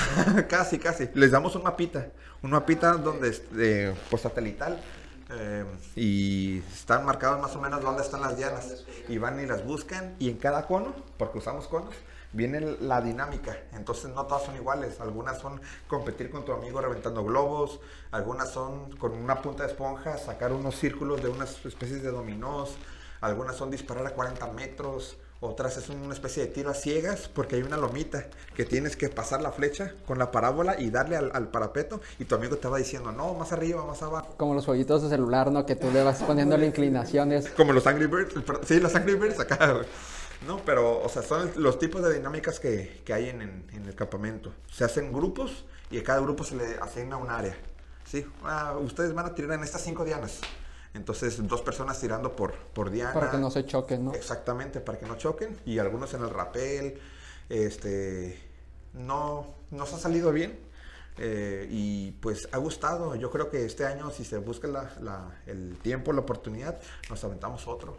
casi, casi. Les damos un mapita. Un mapita donde, eh, pues satelital. Eh, y están marcados más o menos dónde están las dianas. Y van y las buscan. Y en cada cono, porque usamos conos, viene la dinámica. Entonces no todas son iguales. Algunas son competir con tu amigo reventando globos, algunas son con una punta de esponja sacar unos círculos de unas especies de dominós, algunas son disparar a 40 metros, otras es una especie de tiro a ciegas porque hay una lomita que tienes que pasar la flecha con la parábola y darle al, parapeto y tu amigo te va diciendo, no, más arriba, más abajo.
Como los jueguitos de celular, ¿no? Que tú le vas poniendo las inclinaciones.
Como los Angry Birds, sí, los Angry Birds acá, no, pero, o sea, son los tipos de dinámicas que, que hay en, en, el campamento. Se hacen grupos y a cada grupo se le asigna un área. ¿sí? Ah, ustedes van a tirar en estas cinco dianas. Entonces, dos personas tirando por, por diana.
Para que no se choquen, ¿no?
Exactamente, para que no choquen. Y algunos en el rapel. Este, no nos ha salido bien. Eh, y pues ha gustado. Yo creo que este año, si se busca la, la, el tiempo, la oportunidad, nos aventamos otro.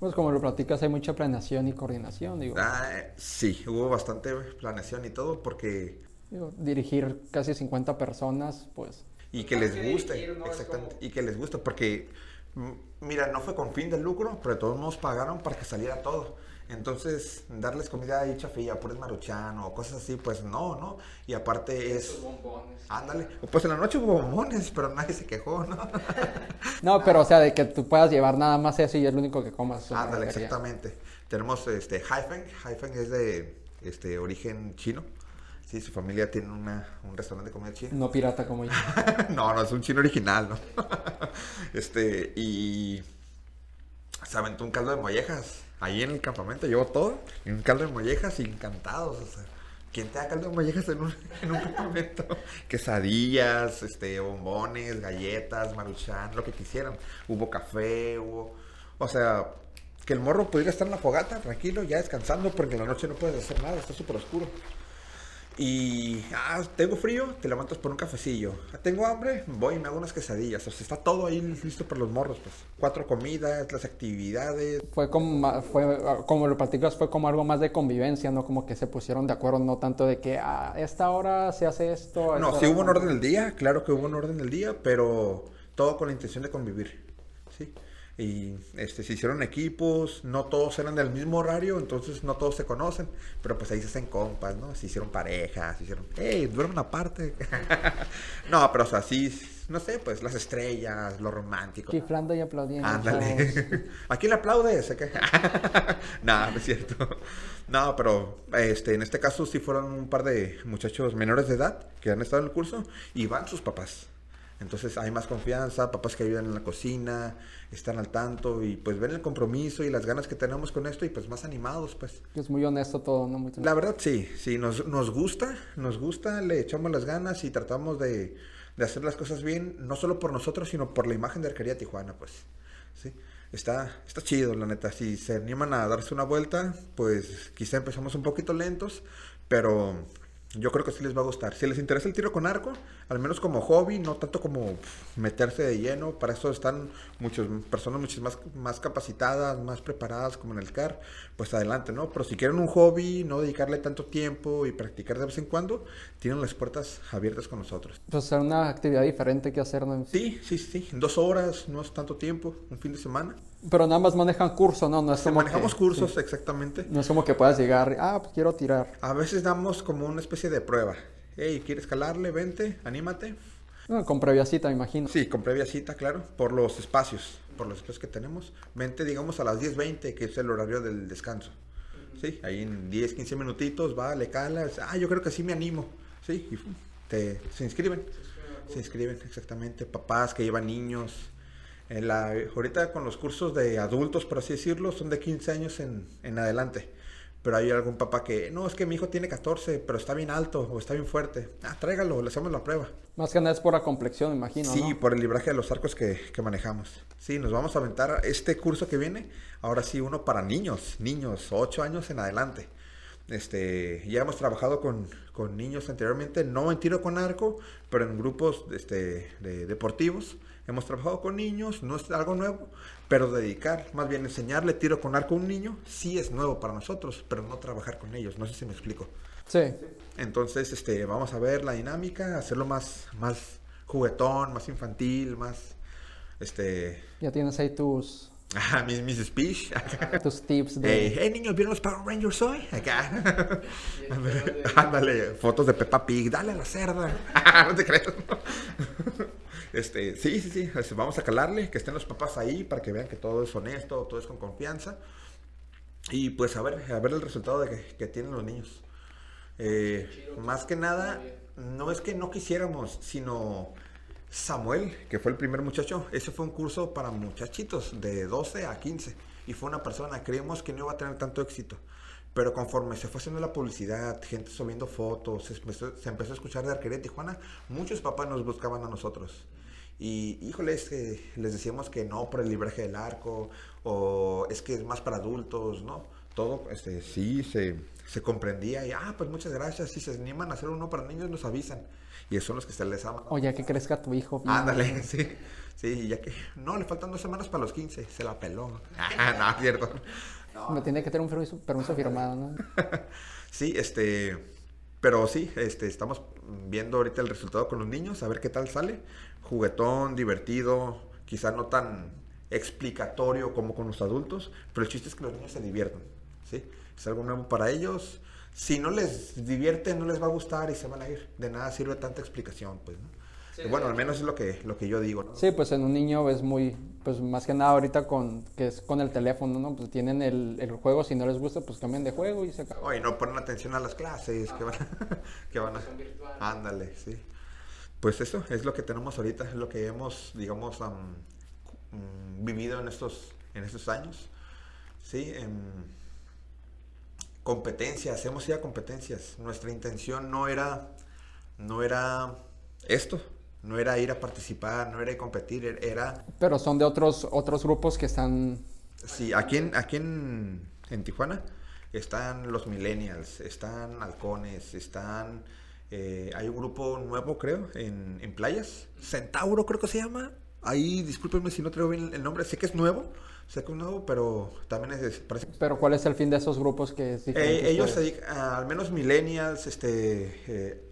Pues como lo platicas, hay mucha planeación y coordinación, digo.
Ah, sí, hubo bastante planeación y todo porque...
dirigir casi 50 personas, pues...
Y que les guste, exactamente, y que les guste, porque, mira, no fue con fin de lucro, pero todos nos pagaron para que saliera todo. Entonces, darles comida ahí chafilla, pures maruchan o cosas así, pues no, ¿no? Y aparte es... bombones. Ándale. Pues en la noche hubo bombones, pero nadie se quejó, ¿no?
no, pero o sea, de que tú puedas llevar nada más eso y es lo único que comas.
Ándale, exactamente. Tenemos este Haifeng. Haifeng es de este origen chino. Sí, su familia tiene una, un restaurante de comida china.
No pirata como yo.
no, no, es un chino original, ¿no? este, y se aventó un caldo de mollejas ahí en el campamento, llevo todo, y un caldo de mollejas y encantados, o sea, ¿quién te da caldo de mollejas en un, en un campamento? Quesadillas, este, bombones, galletas, maruchan, lo que quisieran. Hubo café, hubo, o sea, que el morro pudiera estar en la fogata, tranquilo, ya descansando, porque en la noche no puedes hacer nada, está súper oscuro. Y, ah, tengo frío, te levantas por un cafecillo. Ah, tengo hambre, voy y me hago unas quesadillas. O sea, está todo ahí listo para los morros, pues. Cuatro comidas, las actividades.
Fue como, fue, ah, como lo platicas, fue como algo más de convivencia, ¿no? Como que se pusieron de acuerdo, no tanto de que a esta hora se hace esto.
No, sí hubo un orden del día, claro que hubo un orden del día, pero todo con la intención de convivir, ¿sí? Y este, se hicieron equipos, no todos eran del mismo horario, entonces no todos se conocen, pero pues ahí se hacen compas, ¿no? Se hicieron parejas, se hicieron, hey, duermen aparte. no, pero o sea, sí, no sé, pues las estrellas, lo romántico.
Chiflando y aplaudiendo.
Ándale. ¿A quién le aplaudes? No, no es cierto. No, pero este, en este caso sí fueron un par de muchachos menores de edad que han estado en el curso y van sus papás. Entonces hay más confianza, papás que ayudan en la cocina, están al tanto y pues ven el compromiso y las ganas que tenemos con esto y pues más animados, pues.
Es muy honesto todo, ¿no? Muy
La verdad sí, sí, nos, nos gusta, nos gusta, le echamos las ganas y tratamos de, de hacer las cosas bien, no solo por nosotros, sino por la imagen de Arquería Tijuana, pues. Sí, está, está chido, la neta. Si se animan a darse una vuelta, pues quizá empezamos un poquito lentos, pero yo creo que sí les va a gustar. Si les interesa el tiro con arco, al menos como hobby, no tanto como meterse de lleno, para eso están muchas personas muchas más, más capacitadas, más preparadas como en el CAR, pues adelante, ¿no? Pero si quieren un hobby, no dedicarle tanto tiempo y practicar de vez en cuando, tienen las puertas abiertas con nosotros.
Pues es una actividad diferente que hacer, ¿no?
Sí, sí, sí, dos horas, no es tanto tiempo, un fin de semana.
Pero nada más manejan curso, ¿no? No es como
manejamos
que-
cursos,
sí.
exactamente.
No es como que puedas llegar, ah, pues quiero tirar.
A veces damos como una especie de prueba. Hey, ¿quieres calarle? Vente, anímate.
No, con previa cita, me imagino.
Sí, con previa cita, claro, por los espacios, por los espacios que tenemos. Vente, digamos, a las 10.20, que es el horario del descanso. Sí, ahí en 10, 15 minutitos, va, le calas. Ah, yo creo que sí me animo. Sí, y te, se inscriben. Se inscriben, exactamente. Papás que llevan niños. En la, ahorita con los cursos de adultos, por así decirlo, son de 15 años en, en adelante. Pero hay algún papá que, no, es que mi hijo tiene 14, pero está bien alto o está bien fuerte. Ah, tráigalo, le hacemos la prueba.
Más que nada es por la complexión, imagino,
Sí,
¿no?
por el libraje de los arcos que, que manejamos. Sí, nos vamos a aventar este curso que viene. Ahora sí, uno para niños, niños, 8 años en adelante. Este, ya hemos trabajado con, con niños anteriormente, no en tiro con arco, pero en grupos este, de deportivos. Hemos trabajado con niños, no es algo nuevo, pero dedicar, más bien enseñarle tiro con arco a un niño, sí es nuevo para nosotros, pero no trabajar con ellos. No sé si me explico.
Sí.
Entonces, este, vamos a ver la dinámica, hacerlo más, más juguetón, más infantil, más, este,
Ya tienes ahí tus,
ah, mis, mis speech.
tus tips de...
Hey, hey, niños, ¿vieron los Power Rangers hoy? Acá. Ándale, fotos de Peppa Pig, dale a la cerda. no te creas. Este, sí, sí, sí, este, vamos a calarle, que estén los papás ahí para que vean que todo es honesto, todo es con confianza. Y pues a ver, a ver el resultado de que, que tienen los niños. Eh, más que nada, no es que no quisiéramos, sino Samuel, que fue el primer muchacho, ese fue un curso para muchachitos de 12 a 15 y fue una persona, creímos que no iba a tener tanto éxito. Pero conforme se fue haciendo la publicidad, gente subiendo fotos, se empezó, a escuchar de Arquería Tijuana, muchos papás nos buscaban a nosotros. Y híjole, es les decíamos que no por el libraje del arco, o es que es más para adultos, ¿no? Todo, este, sí, se, se comprendía y, ah, pues muchas gracias, si se animan a hacer uno para niños, nos avisan. Y esos son los que se les ama.
O ya que crezca tu hijo.
Ándale, sí. Sí, ya que. No, le faltan dos semanas para los 15. Se la peló. Ah, no, es cierto.
Me tiene que tener un permiso, permiso firmado, ¿no?
Sí, este. Pero sí, este, estamos viendo ahorita el resultado con los niños, a ver qué tal sale. Juguetón, divertido, quizá no tan explicatorio como con los adultos, pero el chiste es que los niños se diviertan, ¿sí? Es algo nuevo para ellos. Si no les divierte, no les va a gustar y se van a ir. De nada sirve tanta explicación, pues, bueno, al menos es lo que, lo que yo digo, ¿no?
Sí, pues en un niño es muy, pues más que nada ahorita con, que es con el teléfono, ¿no? Pues tienen el, el juego, si no les gusta, pues cambian de juego y se acabó.
Oye, no ponen atención a las clases, que van, que van a... Ándale, sí. Pues eso es lo que tenemos ahorita, es lo que hemos, digamos, am, mm, vivido en estos, en estos años. Sí, em, competencias, hemos ido a competencias. Nuestra intención no era, no era esto, no era ir a participar, no era ir a competir, er- era
Pero son de otros, otros grupos que están...
Sí, aquí en, aquí en, en Tijuana están los millennials, están halcones, están... eh, hay un grupo nuevo, creo, en, en playas. Centauro creo que se llama. Ahí, discúlpenme si no traigo bien el nombre. Sé que es nuevo, sé que es nuevo, pero también es... parece
Pero ¿cuál es el fin de esos grupos que es
eh, ellos se dedican, a- al menos millennials, este... eh,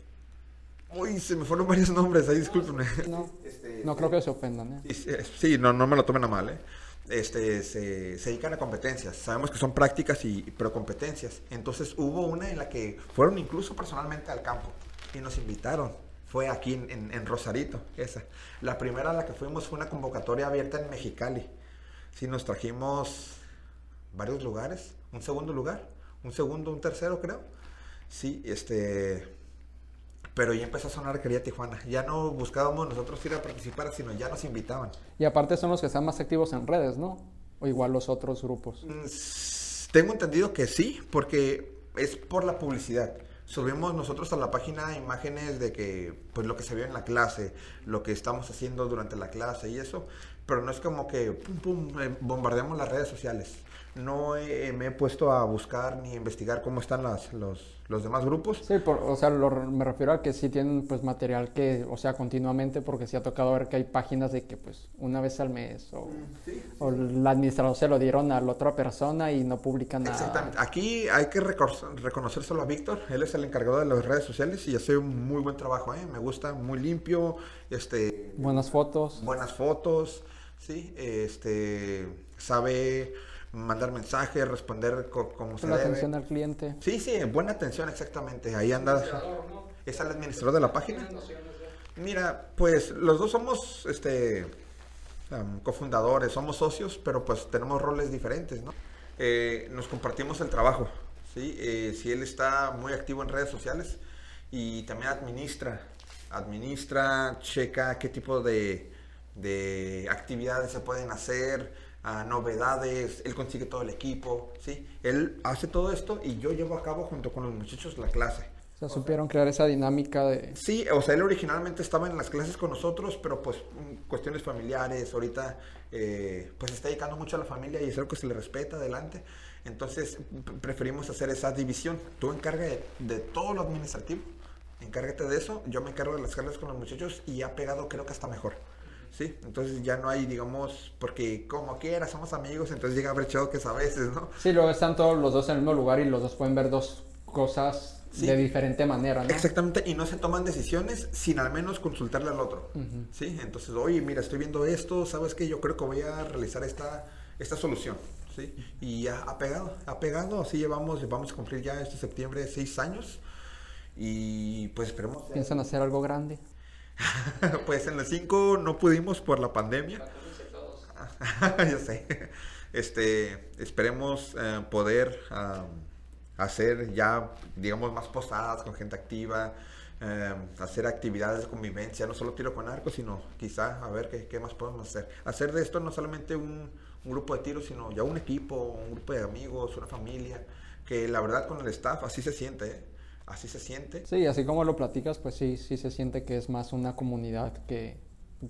uy, se me fueron varios nombres, ahí discúlpenme.
No,
Este,
no creo que se ofendan, ¿eh?
sí, Sí, no, no me lo tomen a mal, ¿eh? Este, se, se dedican a competencias. Sabemos que son prácticas y pero competencias. Entonces hubo una en la que fueron incluso personalmente al campo y nos invitaron. Fue aquí en, Rosarito, esa. La primera a la que fuimos fue una convocatoria abierta en Mexicali. Sí, nos trajimos varios lugares, un segundo lugar, un segundo, un tercero creo. Sí, este, pero ya empezó a sonar quería Tijuana. Ya no buscábamos nosotros ir a participar, sino ya nos invitaban.
Y aparte son los que están más activos en redes, ¿no? O igual los otros grupos.
Mm, Tengo entendido que sí, porque es por la publicidad. Subimos nosotros a la página imágenes de que, pues lo que se vio en la clase, lo que estamos haciendo durante la clase y eso, pero no es como que, pum, pum, eh, bombardeamos las redes sociales. No eh, me he puesto a buscar ni investigar cómo están las, los, los demás grupos.
Sí, por- o sea, lo- me refiero a que sí tienen pues material que, o sea, continuamente, porque sí ha tocado ver que hay páginas de que pues una vez al mes o, o el administrador se lo dieron a la otra persona y no publican nada.
Exactamente. Aquí hay que reconocérselo a Víctor. Él es el encargado de las redes sociales y hace un muy buen trabajo. ¿eh? Me gusta, muy limpio, este,
Buenas fotos.
buenas fotos, ¿sí? Este, sabe mandar mensajes, responder co- como se debe.
atención al cliente.
Sí, sí, buena atención, exactamente. Ahí anda. ¿Es el administrador de la página? Mira, pues los dos somos este, cofundadores, somos socios, pero pues tenemos roles diferentes, ¿no? Eh, nos compartimos el trabajo, ¿sí? Eh, si él está muy activo en redes sociales y también administra, administra, checa qué tipo de, de actividades se pueden hacer, ah, novedades, él consigue todo el equipo, ¿sí? Él hace todo esto y yo llevo a cabo junto con los muchachos la clase.
O sea, supieron crear esa dinámica de...
Sí, o sea, él originalmente estaba en las clases con nosotros, pero pues mm, cuestiones familiares, ahorita eh, pues está dedicando mucho a la familia y es algo que se le respeta adelante. Entonces preferimos hacer esa división. Tú encárgate de, de todo lo administrativo, encárgate de eso, yo me encargo de las clases con los muchachos y ha pegado creo que hasta mejor. Sí, entonces ya no hay, digamos, porque como quiera, somos amigos, entonces llega a haber choques a veces, ¿no?
Sí, luego están todos los dos en el mismo lugar y los dos pueden ver dos cosas
Sí.
de diferente manera, ¿no?
Exactamente, y no se toman decisiones sin al menos consultarle al otro. ¿sí? Entonces, oye, mira, estoy viendo esto, ¿sabes qué? Yo creo que voy a realizar esta, esta solución. ¿sí? Y ya ha pegado, ha pegado, así llevamos, vamos a cumplir ya este septiembre seis años. Y pues esperemos.
Piensan hacer algo grande.
pues en los cinco no pudimos por la pandemia. Yo sé. Este, esperemos eh, poder hacer ya, digamos, más posadas con gente activa, eh, hacer actividades de convivencia, no solo tiro con arco, sino quizá a ver qué, qué más podemos hacer. Hacer de esto no solamente un, un grupo de tiro, sino ya un equipo, un grupo de amigos, una familia, que la verdad con el staff así se siente, ¿eh? Así se siente.
Sí, así como lo platicas, pues sí, sí se siente que es más una comunidad que,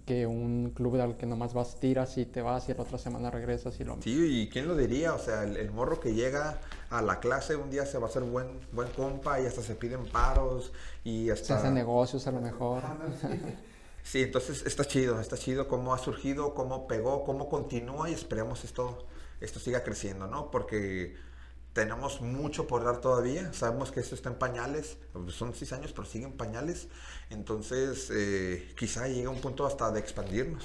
que un club al que nomás vas, tiras y te vas y la otra semana regresas y lo
Sí, y quién lo diría, o sea, el, el morro que llega a la clase un día se va a hacer buen, buen compa y hasta se piden paros y
Se
hasta...
hacen negocios a lo mejor.
Sí, entonces está chido, está chido cómo ha surgido, cómo pegó, cómo continúa y esperemos esto, esto siga creciendo, ¿no? Porque tenemos mucho por dar todavía, sabemos que esto está en pañales, son seis años, pero siguen pañales, entonces eh, quizá llegue un punto hasta de expandirnos.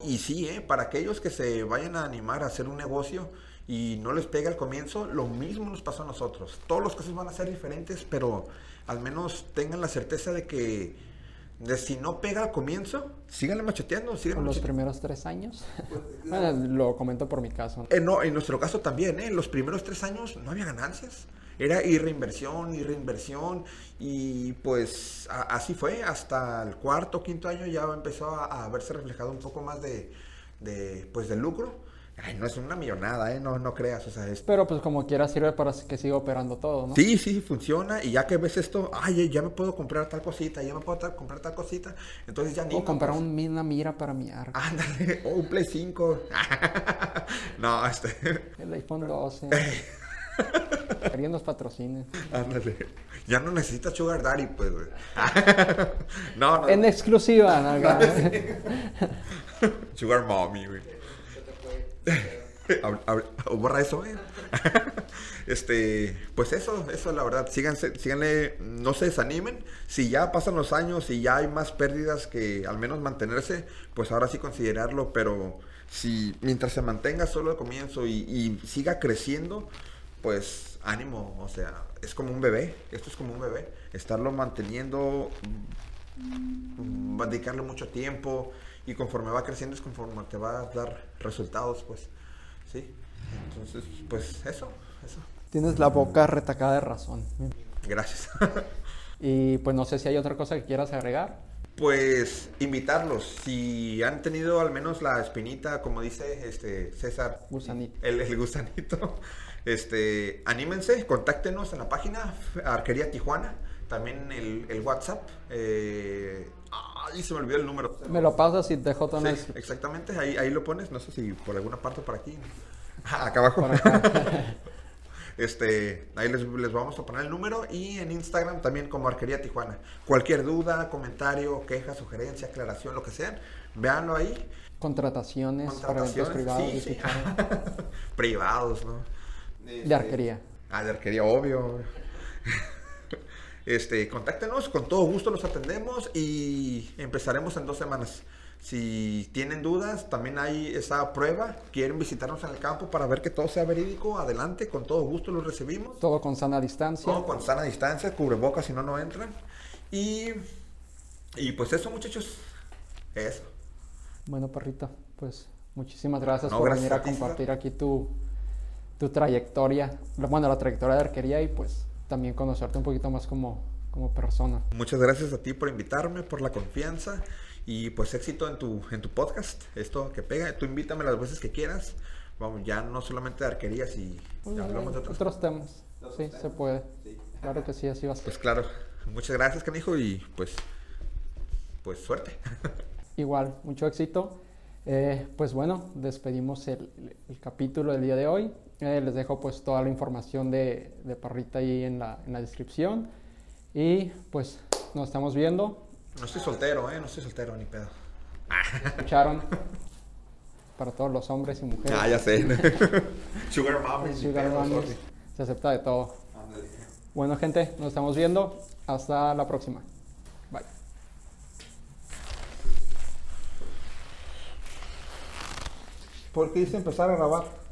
Y sí, ¿eh? para aquellos que se vayan a animar a hacer un negocio y no les pega al comienzo, lo mismo nos pasó a nosotros. Todos los casos van a ser diferentes, pero al menos tengan la certeza de que de si no pega al comienzo, síganle macheteando, síganle
Los
macheteando.
primeros tres años. Bueno, lo comento por mi caso.
Eh, no, en nuestro caso también, ¿eh? los primeros tres años no había ganancias. Era y reinversión y reinversión y pues a- así fue. Hasta el cuarto, quinto año ya empezó a, a verse reflejado un poco más de, de, pues, de lucro. Ay, no es una millonada, ¿eh? No, no creas, o sea, es...
Pero pues como quiera sirve para que siga operando todo, ¿no?
Sí, sí, funciona. Y ya que ves esto, ay, ya me puedo comprar tal cosita, ya me puedo tal- comprar tal cosita. Entonces ya ni...
O comprar un- una mira para mi arco.
Ándale, o un Play 5. no, este...
El iPhone 12. Querían los patrocines.
Ándale. Ya no necesitas Sugar Daddy, pues, güey. no, no.
En exclusiva, nalga.
Sugar Mommy, güey. Hab- Borra eso, güey. este, pues eso, eso la verdad. Síganse, síganle, no se desanimen. Si ya pasan los años y ya hay más pérdidas que al menos mantenerse, pues ahora sí considerarlo. Pero si mientras se mantenga solo al comienzo y, y siga creciendo, pues ánimo. O sea, es como un bebé. Esto es como un bebé. Estarlo manteniendo, mm, dedicarle mucho tiempo y conforme va creciendo es conforme te va a dar resultados, pues, ¿sí? Entonces, pues eso, eso.
Tienes la boca retacada de razón.
Gracias.
Y pues no sé si hay otra cosa que quieras agregar.
pues invitarlos, si han tenido al menos la espinita, como dice este César,
Gusanito.
el, el gusanito, este, anímense, contáctenos en la página Arquería Tijuana, también el, el WhatsApp, eh, ay, se me olvidó el número.
Me lo pasas y te dejo
Sí,
descripción.
exactamente, ahí, ahí lo pones, no sé si por alguna parte por aquí. Acá abajo.
Por acá.
Este, ahí les, les vamos a poner el número y en Instagram también como Arquería Tijuana. Cualquier duda, comentario, queja, sugerencia, aclaración, lo que sea, véanlo ahí.
Contrataciones, para eventos
Contrataciones,
privados.
sí, sí. Privados, ¿no?
De arquería.
Ah, de arquería, obvio. Este, contáctenos, con todo gusto los atendemos y empezaremos en dos semanas. Si tienen dudas, también hay esa prueba. Quieren visitarnos en el campo para ver que todo sea verídico, adelante, con todo gusto los recibimos.
Todo con sana distancia.
Todo con sana distancia, cubrebocas si no, no entran. Y, y pues eso, muchachos. Eso.
Bueno, perrito, pues muchísimas gracias
No,
por
gracias
venir a
a ti, César.
compartir aquí tu, tu trayectoria, bueno, la trayectoria de arquería y pues también conocerte un poquito más como, como persona.
Muchas gracias a ti por invitarme, por la confianza y pues éxito en tu, en tu podcast. Esto que pega, tú invítame las veces que quieras. Vamos, ya no solamente de arquerías y hablamos de otros.
otros temas. Sí, se puede. Claro que sí, así va a ser.
Pues claro, muchas gracias, canijo, y pues, pues suerte.
Igual, mucho éxito. Eh, pues bueno, despedimos el, el capítulo del día de hoy. Eh, les dejo pues toda la información de, de Parrita ahí en la, en la descripción. Y pues nos estamos viendo.
No estoy soltero, eh, no estoy soltero ni pedo.
Escucharon. Para todos los hombres y mujeres.
Ah, ya sé. Sugar Mom. ni
Sugar
sorry.
Se acepta de todo. Bueno, gente, nos estamos viendo. Hasta la próxima. Bye.
¿Por qué hice empezar a grabar?